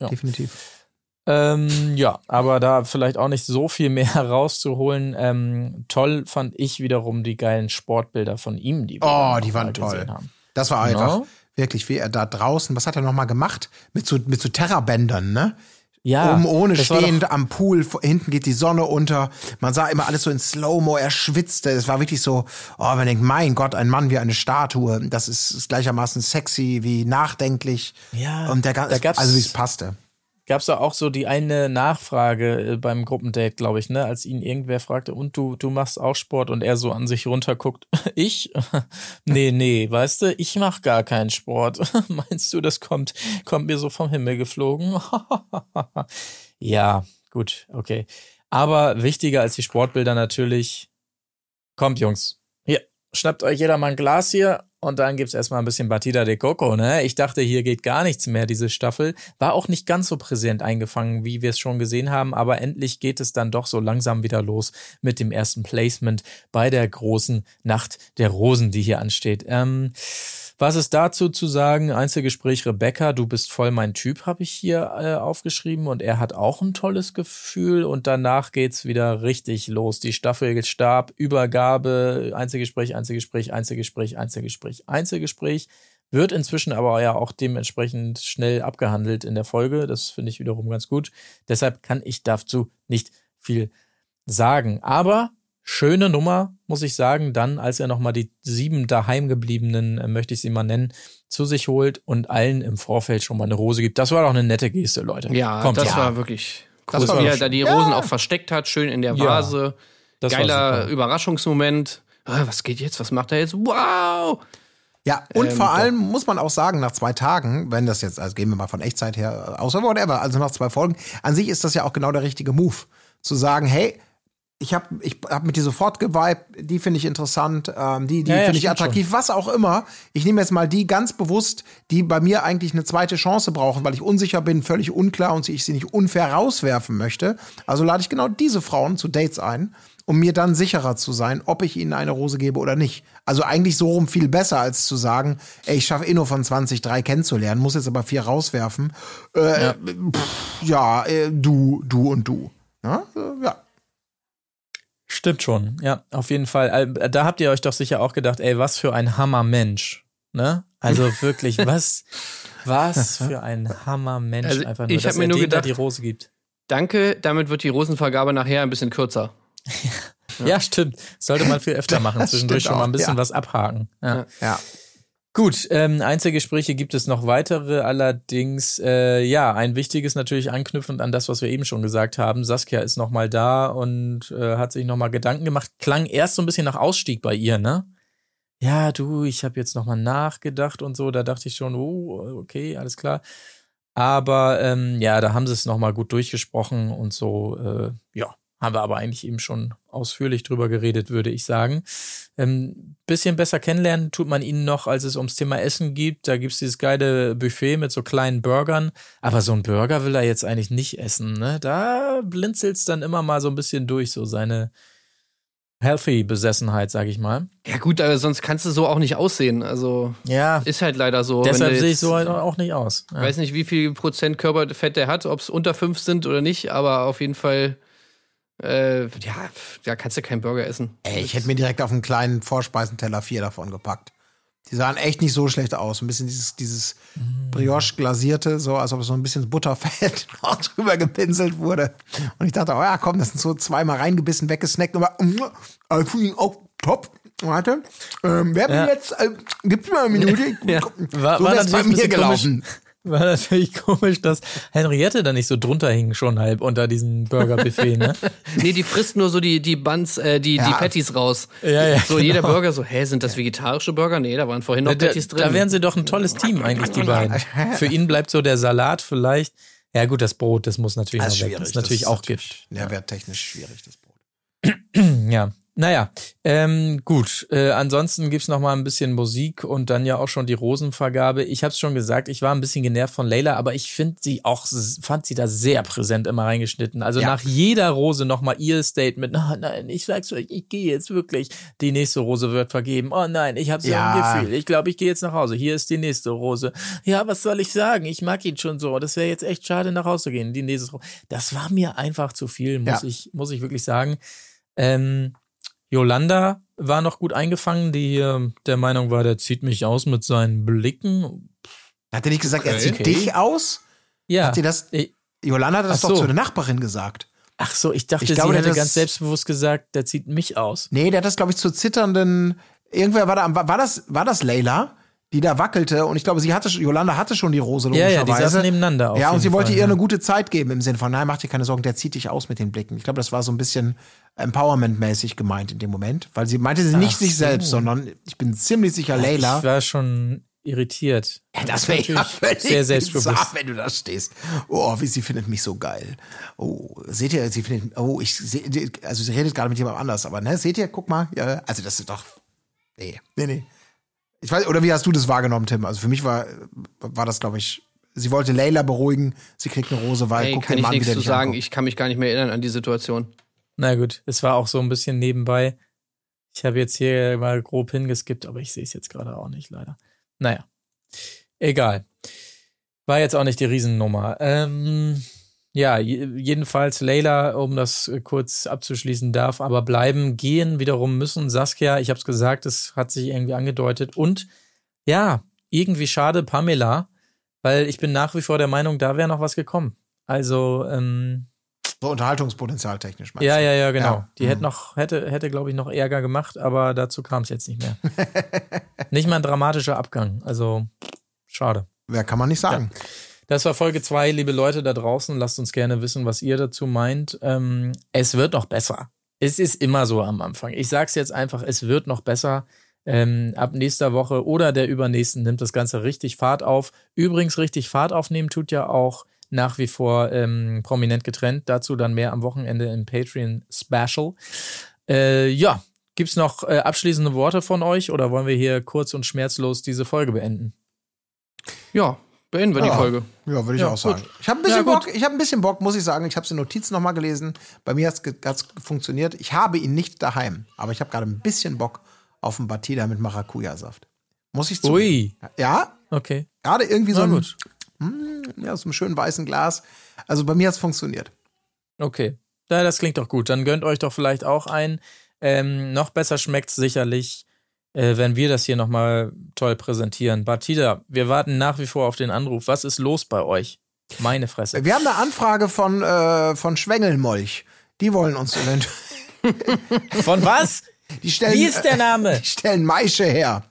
Ja. Definitiv. Ähm, ja, aber da vielleicht auch nicht so viel mehr [LAUGHS] rauszuholen. Ähm, toll fand ich wiederum die geilen Sportbilder von ihm, die wir Oh, die waren toll. gesehen haben. Das war einfach Ja. wirklich, wie er da draußen, was hat er nochmal gemacht? Mit so, mit so Terrabändern, ne? Ja, oben ohne stehend am Pool, hinten geht die Sonne unter. Man sah immer alles so in Slow-Mo, er schwitzte. Es war wirklich so, oh, man denkt, mein Gott, ein Mann wie eine Statue. Das ist, ist gleichermaßen sexy wie nachdenklich. Ja, Und der da ganze, gab's- also wie es passte. Gab's da auch so die eine Nachfrage äh, beim Gruppendate, glaube ich, ne, als ihn irgendwer fragte, und du, du machst auch Sport und er so an sich runterguckt. [LAUGHS] Ich? [LAUGHS] nee, nee, weißt du, ich mach gar keinen Sport. [LAUGHS] Meinst du, das kommt, kommt mir so vom Himmel geflogen? ja, gut, okay. Aber wichtiger als die Sportbilder natürlich, kommt Jungs, hier, schnappt euch jeder mal ein Glas hier und dann gibt's erstmal ein bisschen Batida de Coco, ne? Ich dachte, hier geht gar nichts mehr, diese Staffel. War auch nicht ganz so präsent eingefangen, wie wir es schon gesehen haben, aber endlich geht es dann doch so langsam wieder los mit dem ersten Placement bei der großen Nacht der Rosen, die hier ansteht. Ähm, was ist dazu zu sagen? Einzelgespräch Rebecca, du bist voll mein Typ, habe ich hier äh, aufgeschrieben und er hat auch ein tolles Gefühl und danach geht's wieder richtig los. Die Staffel Stab, Übergabe, Einzelgespräch, Einzelgespräch, Einzelgespräch, Einzelgespräch, Einzelgespräch. Wird inzwischen aber ja auch dementsprechend schnell abgehandelt in der Folge. Das finde ich wiederum ganz gut. Deshalb kann ich dazu nicht viel sagen. Aber schöne Nummer, muss ich sagen, dann, als er nochmal die sieben daheimgebliebenen, äh, möchte ich sie mal nennen, zu sich holt und allen im Vorfeld schon mal eine Rose gibt. Das war doch eine nette Geste, Leute. Ja, Kommt das ja. war wirklich Das cool, war wie er da die Rosen auch versteckt hat, schön in der Ja, Vase. das war Geiler. Überraschungsmoment. Ah, was geht jetzt? Was macht er jetzt? Wow! Ja, und Ähm, vor ja. allem muss man auch sagen, nach zwei Tagen, wenn das jetzt, also gehen wir mal von Echtzeit her, außer whatever, also nach zwei Folgen, an sich ist das ja auch genau der richtige Move. Zu sagen, hey, ich habe ich hab mit dir sofort geweibt, die finde ich interessant, ähm, die, die Ja, ja, finde ich attraktiv, was auch immer. Ich nehme jetzt mal die ganz bewusst, die bei mir eigentlich eine zweite Chance brauchen, weil ich unsicher bin, völlig unklar und ich sie nicht unfair rauswerfen möchte. Also lade ich genau diese Frauen zu Dates ein, um mir dann sicherer zu sein, ob ich ihnen eine Rose gebe oder nicht. Also eigentlich so rum viel besser, als zu sagen, ey, ich schaffe eh nur von 20 drei kennenzulernen, muss jetzt aber vier rauswerfen. Äh, ja, pff, ja äh, du, du und du. Ja, äh, ja. Stimmt schon, ja, auf jeden Fall. Da habt ihr euch doch sicher auch gedacht, ey, was für ein Hammermensch. Ne? Also [LAUGHS] wirklich, was, was für ein Hammermensch Also einfach nur, ich hab dass mir er nur gedacht- die Rose gibt. Danke, damit wird die Rosenvergabe nachher ein bisschen kürzer. [LAUGHS] Ja, stimmt. Sollte man viel öfter machen, [LAUGHS] zwischendurch schon mal ein bisschen ja. was abhaken. Ja. ja. Gut, ähm, Einzelgespräche gibt es noch weitere, allerdings, äh, ja, ein wichtiges natürlich anknüpfend an das, was wir eben schon gesagt haben. Saskia ist nochmal da und äh, hat sich nochmal Gedanken gemacht. Klang erst so ein bisschen nach Ausstieg bei ihr, ne? Ja, du, ich habe jetzt nochmal nachgedacht und so. Da dachte ich schon, oh, okay, alles klar. Aber ähm, ja, da haben sie es nochmal gut durchgesprochen und so, äh, ja, haben wir aber eigentlich eben schon ausführlich drüber geredet, würde ich sagen. Ähm, bisschen besser kennenlernen tut man ihn noch, als es ums Thema Essen geht. Da gibt's dieses geile Buffet mit so kleinen Burgern. Aber so ein Burger will er jetzt eigentlich nicht essen. Ne? Da blinzelt's dann immer mal so ein bisschen durch, so seine Healthy-Besessenheit, sag ich mal. Ja gut, aber sonst kannst du so auch nicht aussehen. Also Ja, ist halt leider so. Deshalb sehe ich so halt auch nicht aus. Ja. weiß nicht, wie viel Prozent Körperfett der hat, ob es unter fünf sind oder nicht, aber auf jeden Fall, äh, ja, da kannst du keinen Burger essen. Ey, ich hätte mir direkt auf einen kleinen Vorspeisenteller vier davon gepackt. Die sahen echt nicht so schlecht aus. Ein bisschen dieses, dieses Brioche glasierte, so als ob so ein bisschen Butterfett [LAUGHS] drüber gepinselt wurde. Und ich dachte, oh ja, komm, das sind so zweimal reingebissen, weggesnackt. Und war, mm, I feel auch top. Warte, ähm, wer Ja. jetzt, äh, gibt's mal eine Minute? [LAUGHS] Ja. War- so war bei mir gelaufen. War natürlich komisch, dass Henriette da nicht so drunter hing, schon halb unter diesem Burger-Buffet, ne? [LAUGHS] Nee, die frisst nur so die, die Buns, äh, die, die Ja. Patties raus. Ja, ja, So jeder genau. Burger so, hä, sind das vegetarische Burger? Nee, da waren vorhin noch Da, Patties drin. da wären sie doch ein tolles Team eigentlich, die beiden. Für ihn bleibt so der Salat vielleicht. Ja gut, das Brot, das muss natürlich Das noch weg. Das ist natürlich das auch Gift. Nährwerttechnisch schwierig, das Brot. [CLEARS THROAT] Ja, naja, ähm, gut. Äh, ansonsten gibt's noch mal ein bisschen Musik und dann ja auch schon die Rosenvergabe. Ich habe es schon gesagt, ich war ein bisschen genervt von Leila, aber ich finde sie auch, fand sie da sehr präsent immer reingeschnitten. Also Ja. nach jeder Rose noch mal ihr Statement. Na, nein, ich sag's euch, ich gehe jetzt wirklich. Die nächste Rose wird vergeben. Oh nein, ich habe so Ja. ein Gefühl. Ich glaube, ich gehe jetzt nach Hause. Hier ist die nächste Rose. Ja, was soll ich sagen? Ich mag ihn schon so. Das wäre jetzt echt schade, nach Hause zu gehen. Die nächste Rose. Das war mir einfach zu viel, muss Ja. ich, muss ich wirklich sagen. Ähm, Yolanda war noch gut eingefangen, die hier der Meinung war, der zieht mich aus mit seinen Blicken. Hat er nicht gesagt, er Okay. zieht Okay. dich aus? Ja, Hat ihr das? Yolanda hat das so. doch zu der Nachbarin gesagt. Ach so, ich dachte, Ich glaube, sie hätte ganz selbstbewusst gesagt, der zieht mich aus. Nee, der hat das, glaube ich, zur zitternden. Irgendwer war da, am- war das, war das Leila, die da wackelte? Und ich glaube, sie hatte, schon- Yolanda hatte schon die Rose, Ja, ja, die logischerweise. saßen nebeneinander auf Ja, und sie wollte Fall, ihr ja. eine gute Zeit geben im Sinne von, nein, mach dir keine Sorgen, der zieht dich aus mit den Blicken. Ich glaube, das war so ein bisschen Empowerment-mäßig gemeint in dem Moment, weil sie meinte sie nicht Ach sich so. selbst, sondern ich bin ziemlich sicher, Leila. Ich war schon irritiert. Ja, das wäre ja völlig sehr selbstbewusst. bizarr, wenn du da stehst. Oh, wie sie findet mich so geil. Oh, seht ihr, sie findet, oh, ich seh, also sie redet gerade mit jemand anders, aber ne, seht ihr, guck mal, ja, also das ist doch, nee, nee, nee. Ich weiß, oder wie hast du das wahrgenommen, Tim? Also für mich war, war das, glaube ich, sie wollte Leila beruhigen, sie kriegt eine Rose, weil Hey, guck kann den ich Mann nichts wieder zu nicht sagen. anguckt. Ich kann mich gar nicht mehr erinnern an die Situation. Na gut, es war auch so ein bisschen nebenbei. Ich habe jetzt hier mal grob hingeskippt, aber ich sehe es jetzt gerade auch nicht, leider. Naja, egal. War jetzt auch nicht die Riesennummer. Ähm, ja, je- jedenfalls Leila, um das äh, kurz abzuschließen, darf aber bleiben. Gehen wiederum müssen Saskia, ich habe es gesagt, es hat sich irgendwie angedeutet. Und ja, irgendwie schade Pamela, weil ich bin nach wie vor der Meinung, da wäre noch was gekommen. Also, ähm, So Unterhaltungspotenzial technisch, ja, du? ja, ja, genau. Ja. Die Mhm. hätte noch, hätte, hätte, glaube ich, noch Ärger gemacht, aber dazu kam es jetzt nicht mehr. [LAUGHS] nicht mal ein dramatischer Abgang. Also, schade. Wer kann man nicht sagen. Das war Folge 2, liebe Leute da draußen. Lasst uns gerne wissen, was ihr dazu meint. Ähm, es wird noch besser. Es ist immer so am Anfang. Ich sag's jetzt einfach, es wird noch besser. Ähm, ab nächster Woche oder der übernächsten nimmt das Ganze richtig Fahrt auf. Übrigens, richtig Fahrt aufnehmen tut ja auch nach wie vor ähm, prominent getrennt. Dazu dann mehr am Wochenende im Patreon Special. Äh, ja, gibt's noch äh, abschließende Worte von euch oder wollen wir hier kurz und schmerzlos diese Folge beenden? Ja, beenden wir die Ja. Folge. Ja, würde ich Ja, auch sagen. gut. Ich habe ein bisschen Ja. Bock, ich habe ein bisschen Bock, muss ich sagen. Ich habe die Notizen nochmal gelesen. Bei mir hat es funktioniert. Ich habe ihn nicht daheim, aber ich habe gerade ein bisschen Bock auf einen Batida mit Maracuja-Saft. Muss ich zugeben. Ui, Ja, okay. gerade irgendwie so Na ein, gut. ja, aus einem schönen weißen Glas. Also bei mir hat es funktioniert. Okay. Ja, das klingt doch gut. Dann gönnt euch doch vielleicht auch ein. Ähm, noch besser schmeckt's sicherlich, äh, wenn wir das hier nochmal toll präsentieren. Batida, wir warten nach wie vor auf den Anruf. Was ist los bei euch? Meine Fresse. Wir haben eine Anfrage von, äh, von Schwengelmolch. Die wollen uns eventuell. [LAUGHS] Von was? [LAUGHS] Die stellen, Wie ist der Name? Die stellen Maische her.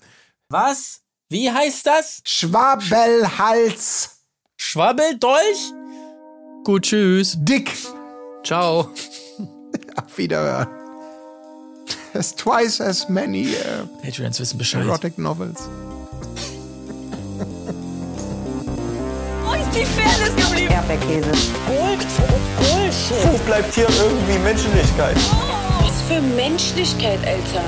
Was? Wie heißt das? Schwabelhals Schwabbeldolch? Gut, tschüss. dick. Ciao. [LAUGHS] Auf Wiederhören. There's twice as many uh, Patreons wissen Bescheid. erotic novels. Wo ist die Fairness geblieben? Erdbeerkäse. Gold, Bullshit. Wo bleibt hier irgendwie Menschlichkeit? Was für Menschlichkeit, Alter.